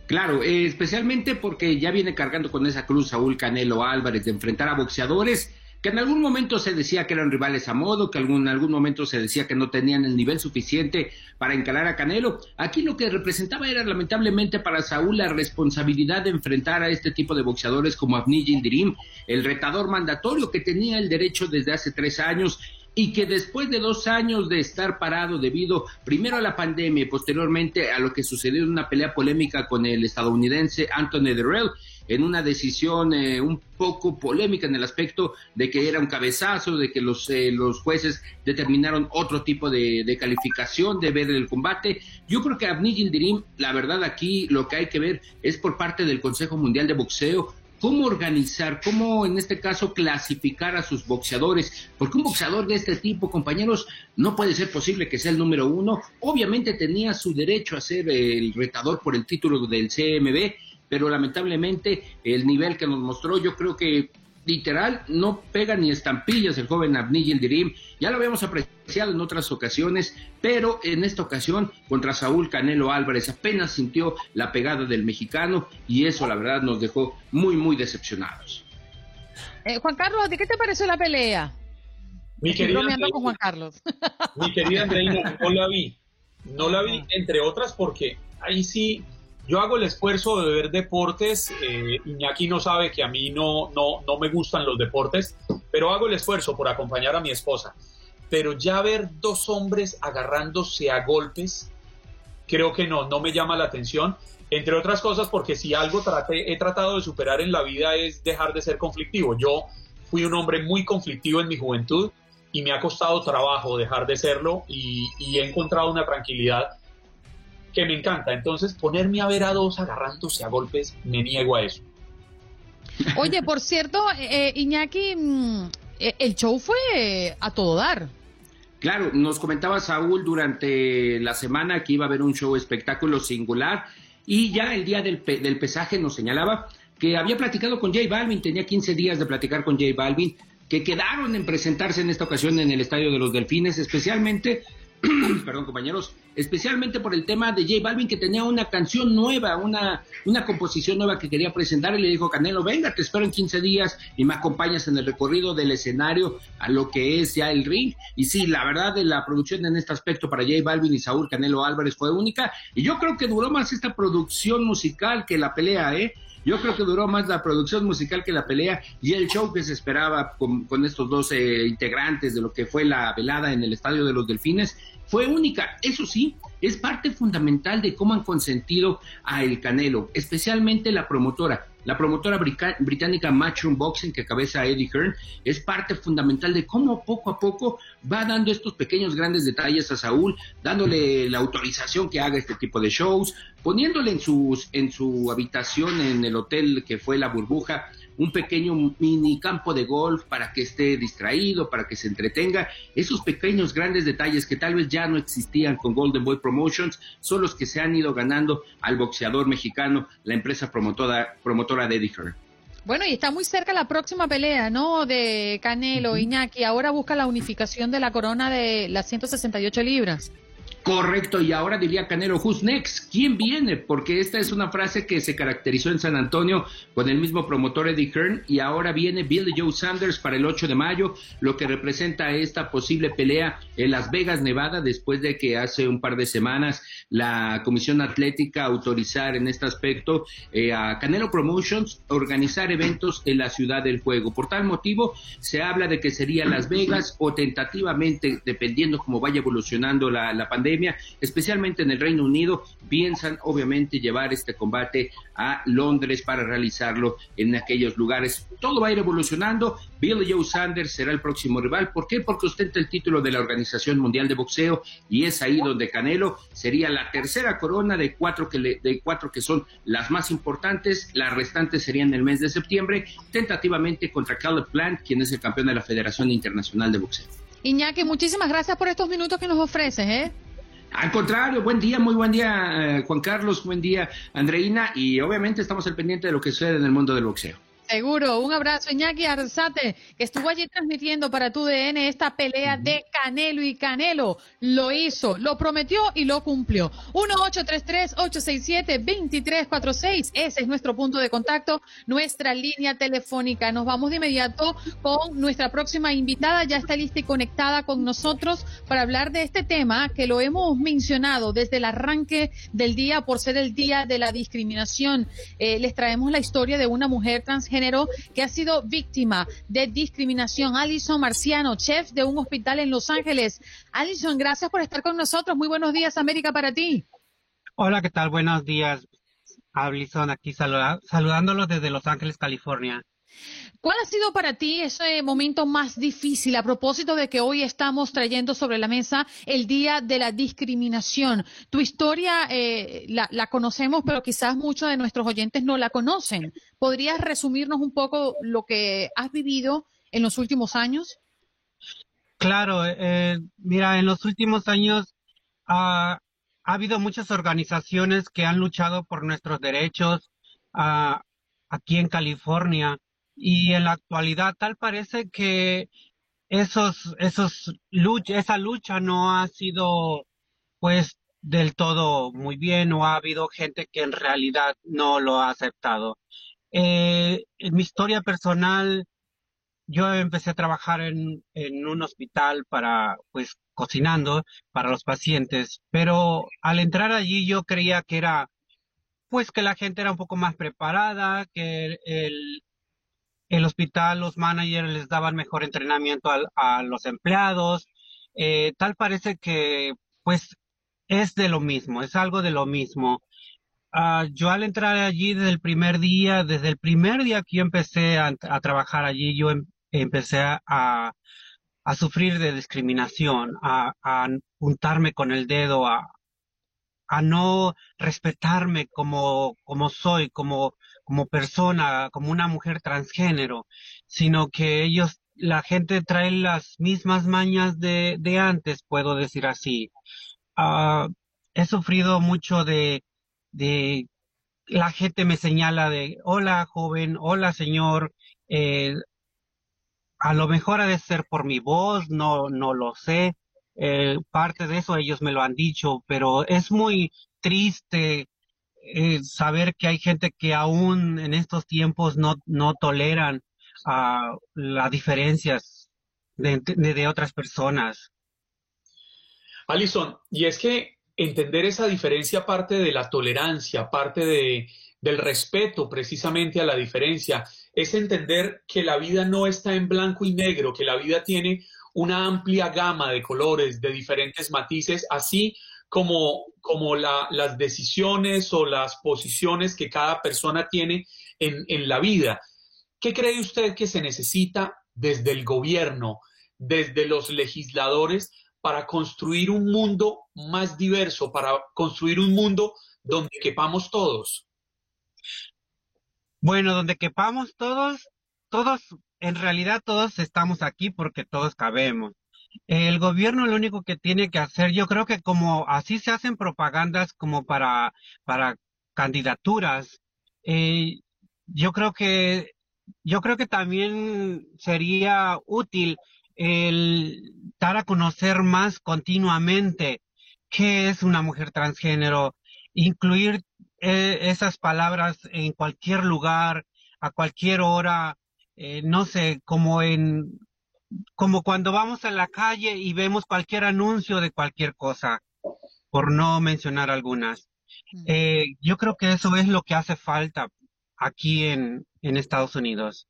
Claro, eh, especialmente porque ya viene cargando con esa cruz Saúl Canelo Álvarez de enfrentar a boxeadores que en algún momento se decía que eran rivales a modo, que en algún momento se decía que no tenían el nivel suficiente para encalar a Canelo. Aquí lo que representaba era lamentablemente para Saúl la responsabilidad de enfrentar a este tipo de boxeadores como Avni Yildirim, el retador mandatorio que tenía el derecho desde hace tres años y que después de dos años de estar parado debido primero a la pandemia y posteriormente a lo que sucedió en una pelea polémica con el estadounidense Anthony Derrell, en una decisión eh, un poco polémica en el aspecto de que era un cabezazo, de que los, eh, los jueces determinaron otro tipo de, calificación de ver el combate. Yo creo que Abni Gildirim, la verdad aquí lo que hay que ver es por parte del Consejo Mundial de Boxeo cómo organizar, cómo en este caso clasificar a sus boxeadores, porque un boxeador de este tipo, compañeros, no puede ser posible que sea el número uno. Obviamente tenía su derecho a ser el retador por el título del CMB, pero lamentablemente el nivel que nos mostró, yo creo que literal no pega ni estampillas el joven Abni Yildirim. Ya lo habíamos apreciado en otras ocasiones, pero en esta ocasión contra Saúl Canelo Álvarez apenas sintió la pegada del mexicano y eso la verdad nos dejó muy, muy decepcionados. Eh, Juan Carlos, ¿de qué te pareció la pelea? Mi querida, con Juan Carlos. mi querida Andreina, no la vi. No la vi, entre otras, porque ahí sí yo hago el esfuerzo de ver deportes. Eh, Iñaki no sabe que a mí no, no, no me gustan los deportes, pero hago el esfuerzo por acompañar a mi esposa. Pero ya ver dos hombres agarrándose a golpes, creo que no, no me llama la atención. Entre otras cosas, porque si algo he tratado de superar en la vida es dejar de ser conflictivo. Yo fui un hombre muy conflictivo en mi juventud y me ha costado trabajo dejar de serlo y, y he encontrado una tranquilidad que me encanta. Entonces, ponerme a ver a dos agarrándose a golpes, me niego a eso. Oye, por cierto, eh, Iñaki, mm, eh, el show fue a todo dar. Claro, nos comentaba Saúl durante la semana que iba a haber un show espectáculo singular y ya el día del, del pesaje nos señalaba que había platicado con J Balvin, tenía 15 días de platicar con J Balvin, que quedaron en presentarse en esta ocasión en el Estadio de los Delfines, especialmente perdón compañeros, especialmente por el tema de J Balvin que tenía una canción nueva, una, una composición nueva que quería presentar y le dijo Canelo, venga, te espero en 15 días y me acompañas en el recorrido del escenario a lo que es ya el ring. Y sí, la verdad de la producción en este aspecto para J Balvin y Saúl Canelo Álvarez fue única y yo creo que duró más esta producción musical que la pelea, ¿eh? Yo creo que duró más la producción musical que la pelea y el show que se esperaba con, estos dos eh, integrantes de lo que fue la velada en el Estadio de los Delfines fue única. Eso sí, es parte fundamental de cómo han consentido a El Canelo, especialmente la promotora. La promotora británica Matchroom Boxing, que cabeza Eddie Hearn, es parte fundamental de cómo poco a poco va dando estos pequeños grandes detalles a Saúl, dándole la autorización que haga este tipo de shows, poniéndole en, en su habitación en el hotel que fue la burbuja un pequeño mini campo de golf para que esté distraído, para que se entretenga. Esos pequeños grandes detalles que tal vez ya no existían con Golden Boy Promotions son los que se han ido ganando al boxeador mexicano, la empresa promotora, promotora de Eddie Bueno, y está muy cerca la próxima pelea, ¿no? De Canelo, Iñaki. Ahora busca la unificación de la corona de las 168 libras. Correcto, y ahora diría Canelo, who's next? ¿Quién viene? Porque esta es una frase que se caracterizó en San Antonio con el mismo promotor Eddie Hearn y ahora viene Billy Joe Sanders para el 8 de mayo, lo que representa esta posible pelea en Las Vegas, Nevada, después de que hace un par de semanas la Comisión Atlética autorizar en este aspecto eh, a Canelo Promotions organizar eventos en la Ciudad del Juego. Por tal motivo, se habla de que sería Las Vegas o tentativamente, dependiendo cómo vaya evolucionando la, la pandemia, especialmente en el Reino Unido, piensan obviamente llevar este combate a Londres para realizarlo en aquellos lugares. Todo va a ir evolucionando. Billy Joe Sanders será el próximo rival. ¿Por qué? Porque ostenta el título de la Organización Mundial de Boxeo y es ahí donde Canelo sería la tercera corona de cuatro que, de cuatro que son las más importantes. Las restantes serían en el mes de septiembre, tentativamente contra Caleb Plant, quien es el campeón de la Federación Internacional de Boxeo. Iñaki, muchísimas gracias por estos minutos que nos ofreces, ¿eh? Al contrario, buen día, muy buen día, eh, Juan Carlos, buen día, Andreina, y obviamente estamos al pendiente de lo que sucede en el mundo del boxeo. Seguro, un abrazo Iñaki Arzate, que estuvo allí transmitiendo para tu DN esta pelea de Canelo y Canelo. Lo hizo, lo prometió y lo cumplió. 1-833-867-2346. Ese es nuestro punto de contacto, nuestra línea telefónica. Nos vamos de inmediato con nuestra próxima invitada. Ya está lista y conectada con nosotros para hablar de este tema que lo hemos mencionado desde el arranque del día por ser el día de la discriminación. Eh, les traemos la historia de una mujer transgénero que ha sido víctima de discriminación. Alison Marciano, chef de un hospital en Los Ángeles. Alison, gracias por estar con nosotros. Muy buenos días, América, para ti. Hola, ¿qué tal? Buenos días, Alison, aquí saludándolos desde Los Ángeles, California. ¿Cuál ha sido para ti ese momento más difícil a propósito de que hoy estamos trayendo sobre la mesa el Día de la Discriminación? Tu historia eh, la, conocemos, pero quizás muchos de nuestros oyentes no la conocen. ¿Podrías resumirnos un poco lo que has vivido en los últimos años? Claro, eh, mira, en los últimos años ha habido muchas organizaciones que han luchado por nuestros derechos uh, aquí en California y en la actualidad tal parece que esos, esos esa lucha no ha sido pues del todo muy bien o ha habido gente que en realidad no lo ha aceptado. Eh, en mi historia personal, yo empecé a trabajar en, en un hospital para, pues, cocinando para los pacientes, pero al entrar allí yo creía que era, pues, que la gente era un poco más preparada, que el, el hospital, los managers les daban mejor entrenamiento a, los empleados. Eh, tal parece que, pues, es de lo mismo, es algo de lo mismo. Uh, yo al entrar allí desde el primer día, desde el primer día que yo empecé a, trabajar allí, yo em, empecé a, a, sufrir de discriminación, a, a con el dedo, a, a no respetarme como, como soy, como, como persona, como una mujer transgénero, sino que ellos, la gente trae las mismas mañas de, de antes, puedo decir así. Uh, he sufrido mucho de, de, la gente me señala de, hola joven, hola señor, eh, a lo mejor ha de ser por mi voz, no, no lo sé. Eh, parte de eso ellos me lo han dicho, pero es muy triste eh, saber que hay gente que aún en estos tiempos no, no toleran uh, las diferencias de, de, de otras personas. Alison, y es que entender esa diferencia parte de la tolerancia, parte de, del respeto precisamente a la diferencia, es entender que la vida no está en blanco y negro, que la vida tiene una amplia gama de colores, de diferentes matices, así como, como la, las decisiones o las posiciones que cada persona tiene en, en la vida. ¿Qué cree usted que se necesita desde el gobierno, desde los legisladores, para construir un mundo más diverso, para construir un mundo donde quepamos todos? Bueno, donde quepamos todos, todos, en realidad todos estamos aquí porque todos cabemos. El gobierno lo único que tiene que hacer, yo creo que como así se hacen propagandas como para, para candidaturas, eh, yo creo que, yo creo que también sería útil el dar a conocer más continuamente qué es una mujer transgénero, incluir eh, esas palabras en cualquier lugar, a cualquier hora, eh, no sé, como en como cuando vamos a la calle y vemos cualquier anuncio de cualquier cosa, por no mencionar algunas. Eh, yo creo que eso es lo que hace falta aquí en, en Estados Unidos.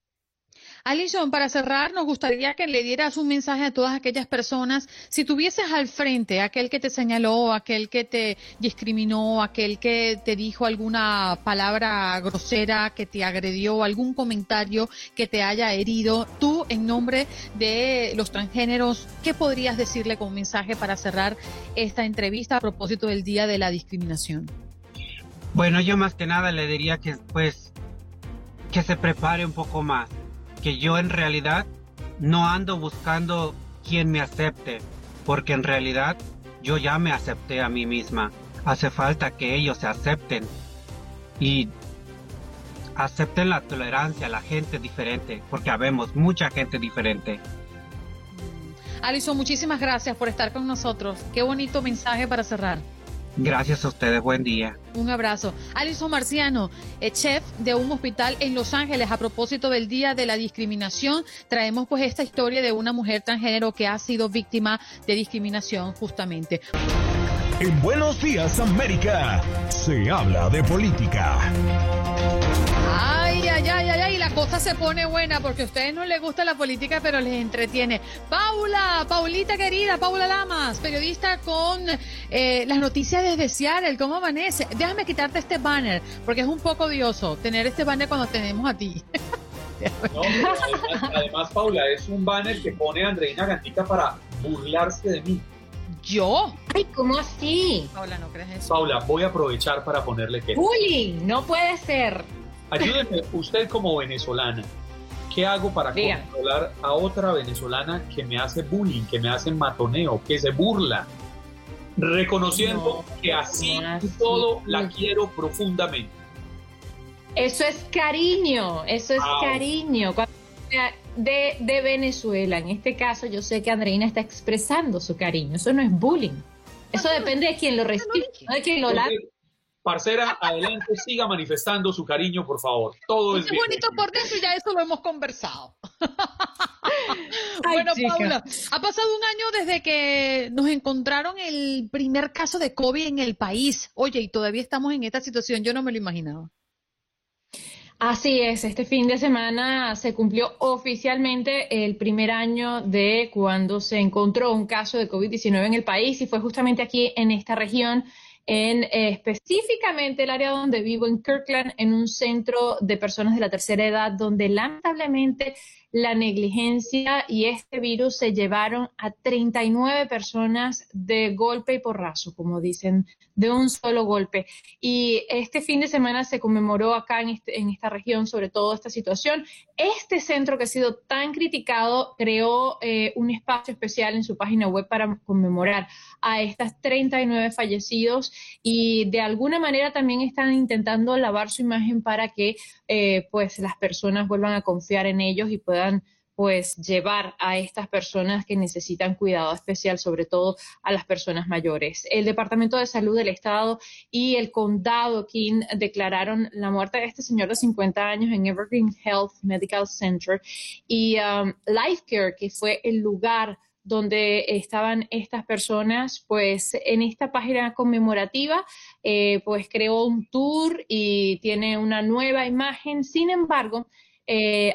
Alison, para cerrar, nos gustaría que le dieras un mensaje a todas aquellas personas. Si tuvieses al frente aquel que te señaló, aquel que te discriminó, aquel que te dijo alguna palabra grosera, que te agredió, algún comentario que te haya herido, tú, en nombre de los transgéneros, ¿qué podrías decirle como mensaje para cerrar esta entrevista a propósito del Día de la Discriminación? Bueno, yo más que nada le diría que pues que se prepare un poco más, que yo en realidad no ando buscando quien me acepte, porque en realidad yo ya me acepté a mí misma. Hace falta que ellos se acepten y acepten la tolerancia, la gente diferente, porque habemos mucha gente diferente. Alison, muchísimas gracias por estar con nosotros. Qué bonito mensaje para cerrar. Gracias a ustedes, buen día. Un abrazo. Alison Marciano, eh, chef de un hospital en Los Ángeles, a propósito del Día de la Discriminación, traemos pues esta historia de una mujer transgénero que ha sido víctima de discriminación justamente. En Buenos Días América se habla de política. Ay, ay, ay, ay, ay, la cosa se pone buena porque a ustedes no les gusta la política, pero les entretiene. Paula, Paulita querida, Paula Lamas, periodista con eh, las noticias desde Seattle, ¿cómo amanece? Déjame quitarte este banner, porque es un poco odioso tener este banner cuando tenemos a ti. además, Paula, es un banner que pone a Andreina Gantica para burlarse de mí. ¿Yo? Ay, ¿cómo así? Paula, ¿no crees eso? Paula, voy a aprovechar para ponerle que. Bullying, no puede ser. Ayúdeme, usted como venezolana, ¿qué hago para controlar a otra venezolana que me hace bullying, que me hace matoneo, que se burla? Reconociendo que así y todo la quiero profundamente. Eso es cariño, eso es cariño. De, de, Venezuela, en este caso, yo sé que Andreina está expresando su cariño. Eso no es bullying. Eso depende de quien lo recibe, no de quien lo lanza. Parcera, adelante, siga manifestando su cariño, por favor. Todo es, bonito por dentro y ya eso lo hemos conversado. bueno, Paula, ha pasado un año desde que nos encontraron el primer caso de COVID en el país. Oye, y todavía estamos en esta situación, yo no me lo imaginaba. Así es, este fin de semana se cumplió oficialmente el primer año de cuando se encontró un caso de COVID-19 en el país y fue justamente aquí en esta región en eh, específicamente el área donde vivo, en Kirkland, en un centro de personas de la tercera edad, donde lamentablemente la negligencia y este virus se llevaron a 39 personas de golpe y porrazo, como dicen, de un solo golpe. Y este fin de semana se conmemoró acá en, este, en esta región sobre todo esta situación. Este centro que ha sido tan criticado creó eh, un espacio especial en su página web para conmemorar a estas 39 fallecidos y de alguna manera también están intentando lavar su imagen para que eh, pues las personas vuelvan a confiar en ellos y puedan pues llevar a estas personas que necesitan cuidado especial, sobre todo a las personas mayores. El Departamento de Salud del Estado y el Condado King declararon la muerte de este señor de 50 años en Evergreen Health Medical Center y um, Life Care, que fue el lugar donde estaban estas personas, pues en esta página conmemorativa, eh, pues creó un tour y tiene una nueva imagen. Sin embargo, eh,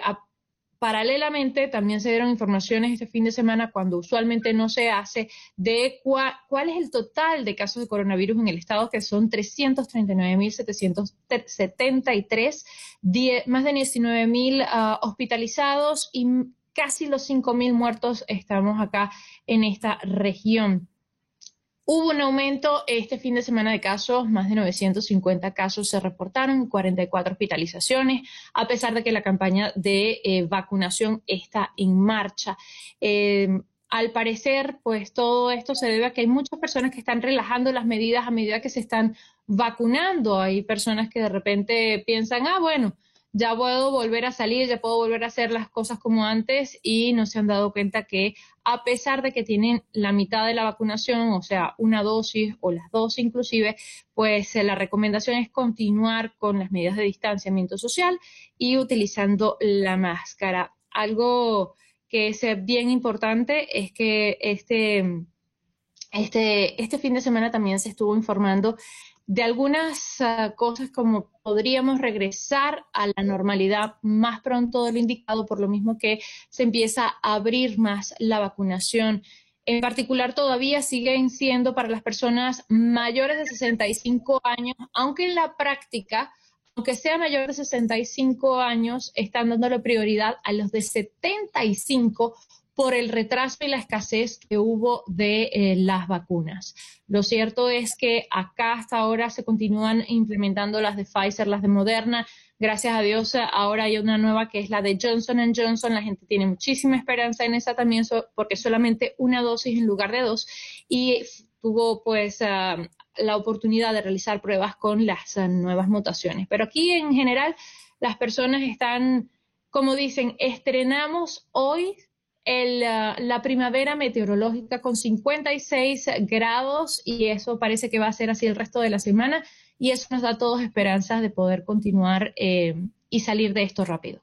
Paralelamente, también se dieron informaciones este fin de semana, cuando usualmente no se hace, de cuál es el total de casos de coronavirus en el estado, que son 339.773, más de 19.000 ah, hospitalizados y casi los 5.000 muertos estamos acá en esta región. Hubo un aumento este fin de semana de casos, más de 950 casos se reportaron, 44 hospitalizaciones, a pesar de que la campaña de eh, vacunación está en marcha. Eh, al parecer, pues todo esto se debe a que hay muchas personas que están relajando las medidas a medida que se están vacunando. Hay personas que de repente piensan, ah, bueno, ya puedo volver a salir, ya puedo volver a hacer las cosas como antes y no se han dado cuenta que a pesar de que tienen la mitad de la vacunación, o sea, una dosis o las dos inclusive, pues eh, la recomendación es continuar con las medidas de distanciamiento social y utilizando la máscara. Algo que es eh, bien importante es que este, este, este fin de semana también se estuvo informando de algunas ah, cosas como podríamos regresar a la normalidad más pronto de lo indicado, por lo mismo que se empieza a abrir más la vacunación. En particular, todavía siguen siendo para las personas mayores de 65 años, aunque en la práctica, aunque sea mayor de 65 años, están dándole prioridad a los de 75 por el retraso y la escasez que hubo de eh, las vacunas. Lo cierto es que acá hasta ahora se continúan implementando las de Pfizer, las de Moderna. Gracias a Dios ahora hay una nueva que es la de Johnson Johnson. La gente tiene muchísima esperanza en esa también porque solamente una dosis en lugar de dos y tuvo pues ah, la oportunidad de realizar pruebas con las nuevas mutaciones. Pero aquí en general las personas están, como dicen, estrenamos hoy el, uh, la primavera meteorológica con 56 grados y eso parece que va a ser así el resto de la semana y eso nos da a todos esperanzas de poder continuar eh, y salir de esto rápido.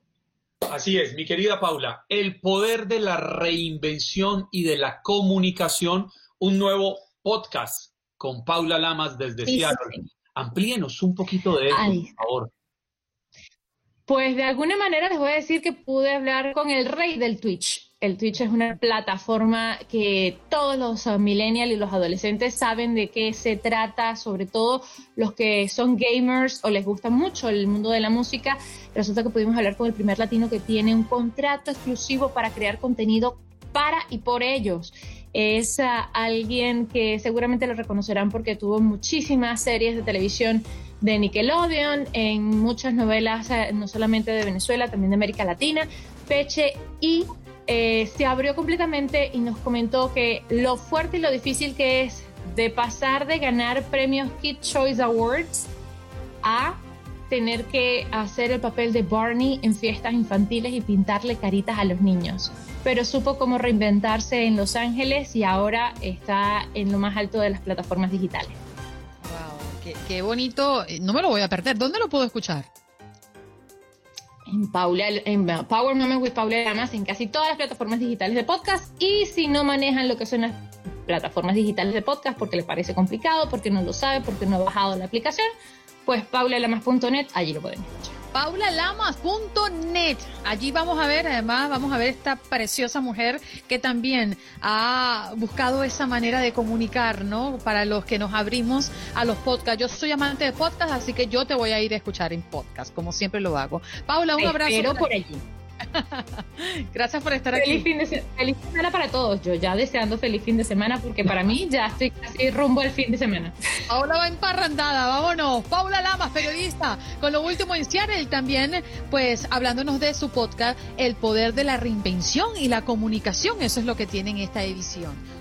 Así es, mi querida Paula, el poder de la reinvención y de la comunicación, un nuevo podcast con Paula Lamas desde Seattle. Amplíenos un poquito de eso, por favor. Pues de alguna manera les voy a decir que pude hablar con el rey del Twitch, El Twitch es una plataforma que todos los millennials y los adolescentes saben de qué se trata, sobre todo los que son gamers o les gusta mucho el mundo de la música. Resulta que pudimos hablar con el primer latino que tiene un contrato exclusivo para crear contenido para y por ellos. Es uh, alguien que seguramente lo reconocerán porque tuvo muchísimas series de televisión de Nickelodeon, en muchas novelas, uh, no solamente de Venezuela, también de América Latina, Peche, y eh, se abrió completamente y nos comentó que lo fuerte y lo difícil que es de pasar de ganar premios Kid Choice Awards a tener que hacer el papel de Barney en fiestas infantiles y pintarle caritas a los niños. Pero supo cómo reinventarse en Los Ángeles y ahora está en lo más alto de las plataformas digitales. Wow, qué, bonito. Eh, no me lo voy a perder. ¿Dónde lo puedo escuchar? En, Paula, en Power Moment with Paula Lamas en casi todas las plataformas digitales de podcast. Y si no manejan lo que son las plataformas digitales de podcast porque les parece complicado, porque no lo sabe, porque no ha bajado la aplicación, pues paulalamas.net, allí lo pueden escuchar paulalamas.net. Allí vamos a ver, además, vamos a ver esta preciosa mujer que también ha buscado esa manera de comunicar, ¿no? Para los que nos abrimos a los podcasts. Yo soy amante de podcast, así que yo te voy a ir a escuchar en podcast, como siempre lo hago. Paula, un abrazo. Por allí. Gracias por estar feliz aquí. Fin de, feliz semana para todos. Yo ya deseando feliz fin de semana porque para mí ya estoy casi rumbo al fin de semana. Paula va emparrandada, vámonos. Paula Lamas, periodista, con lo último en Seattle también, pues hablándonos de su podcast, El Poder de la Reinvención y la Comunicación. Eso es lo que tiene en esta edición.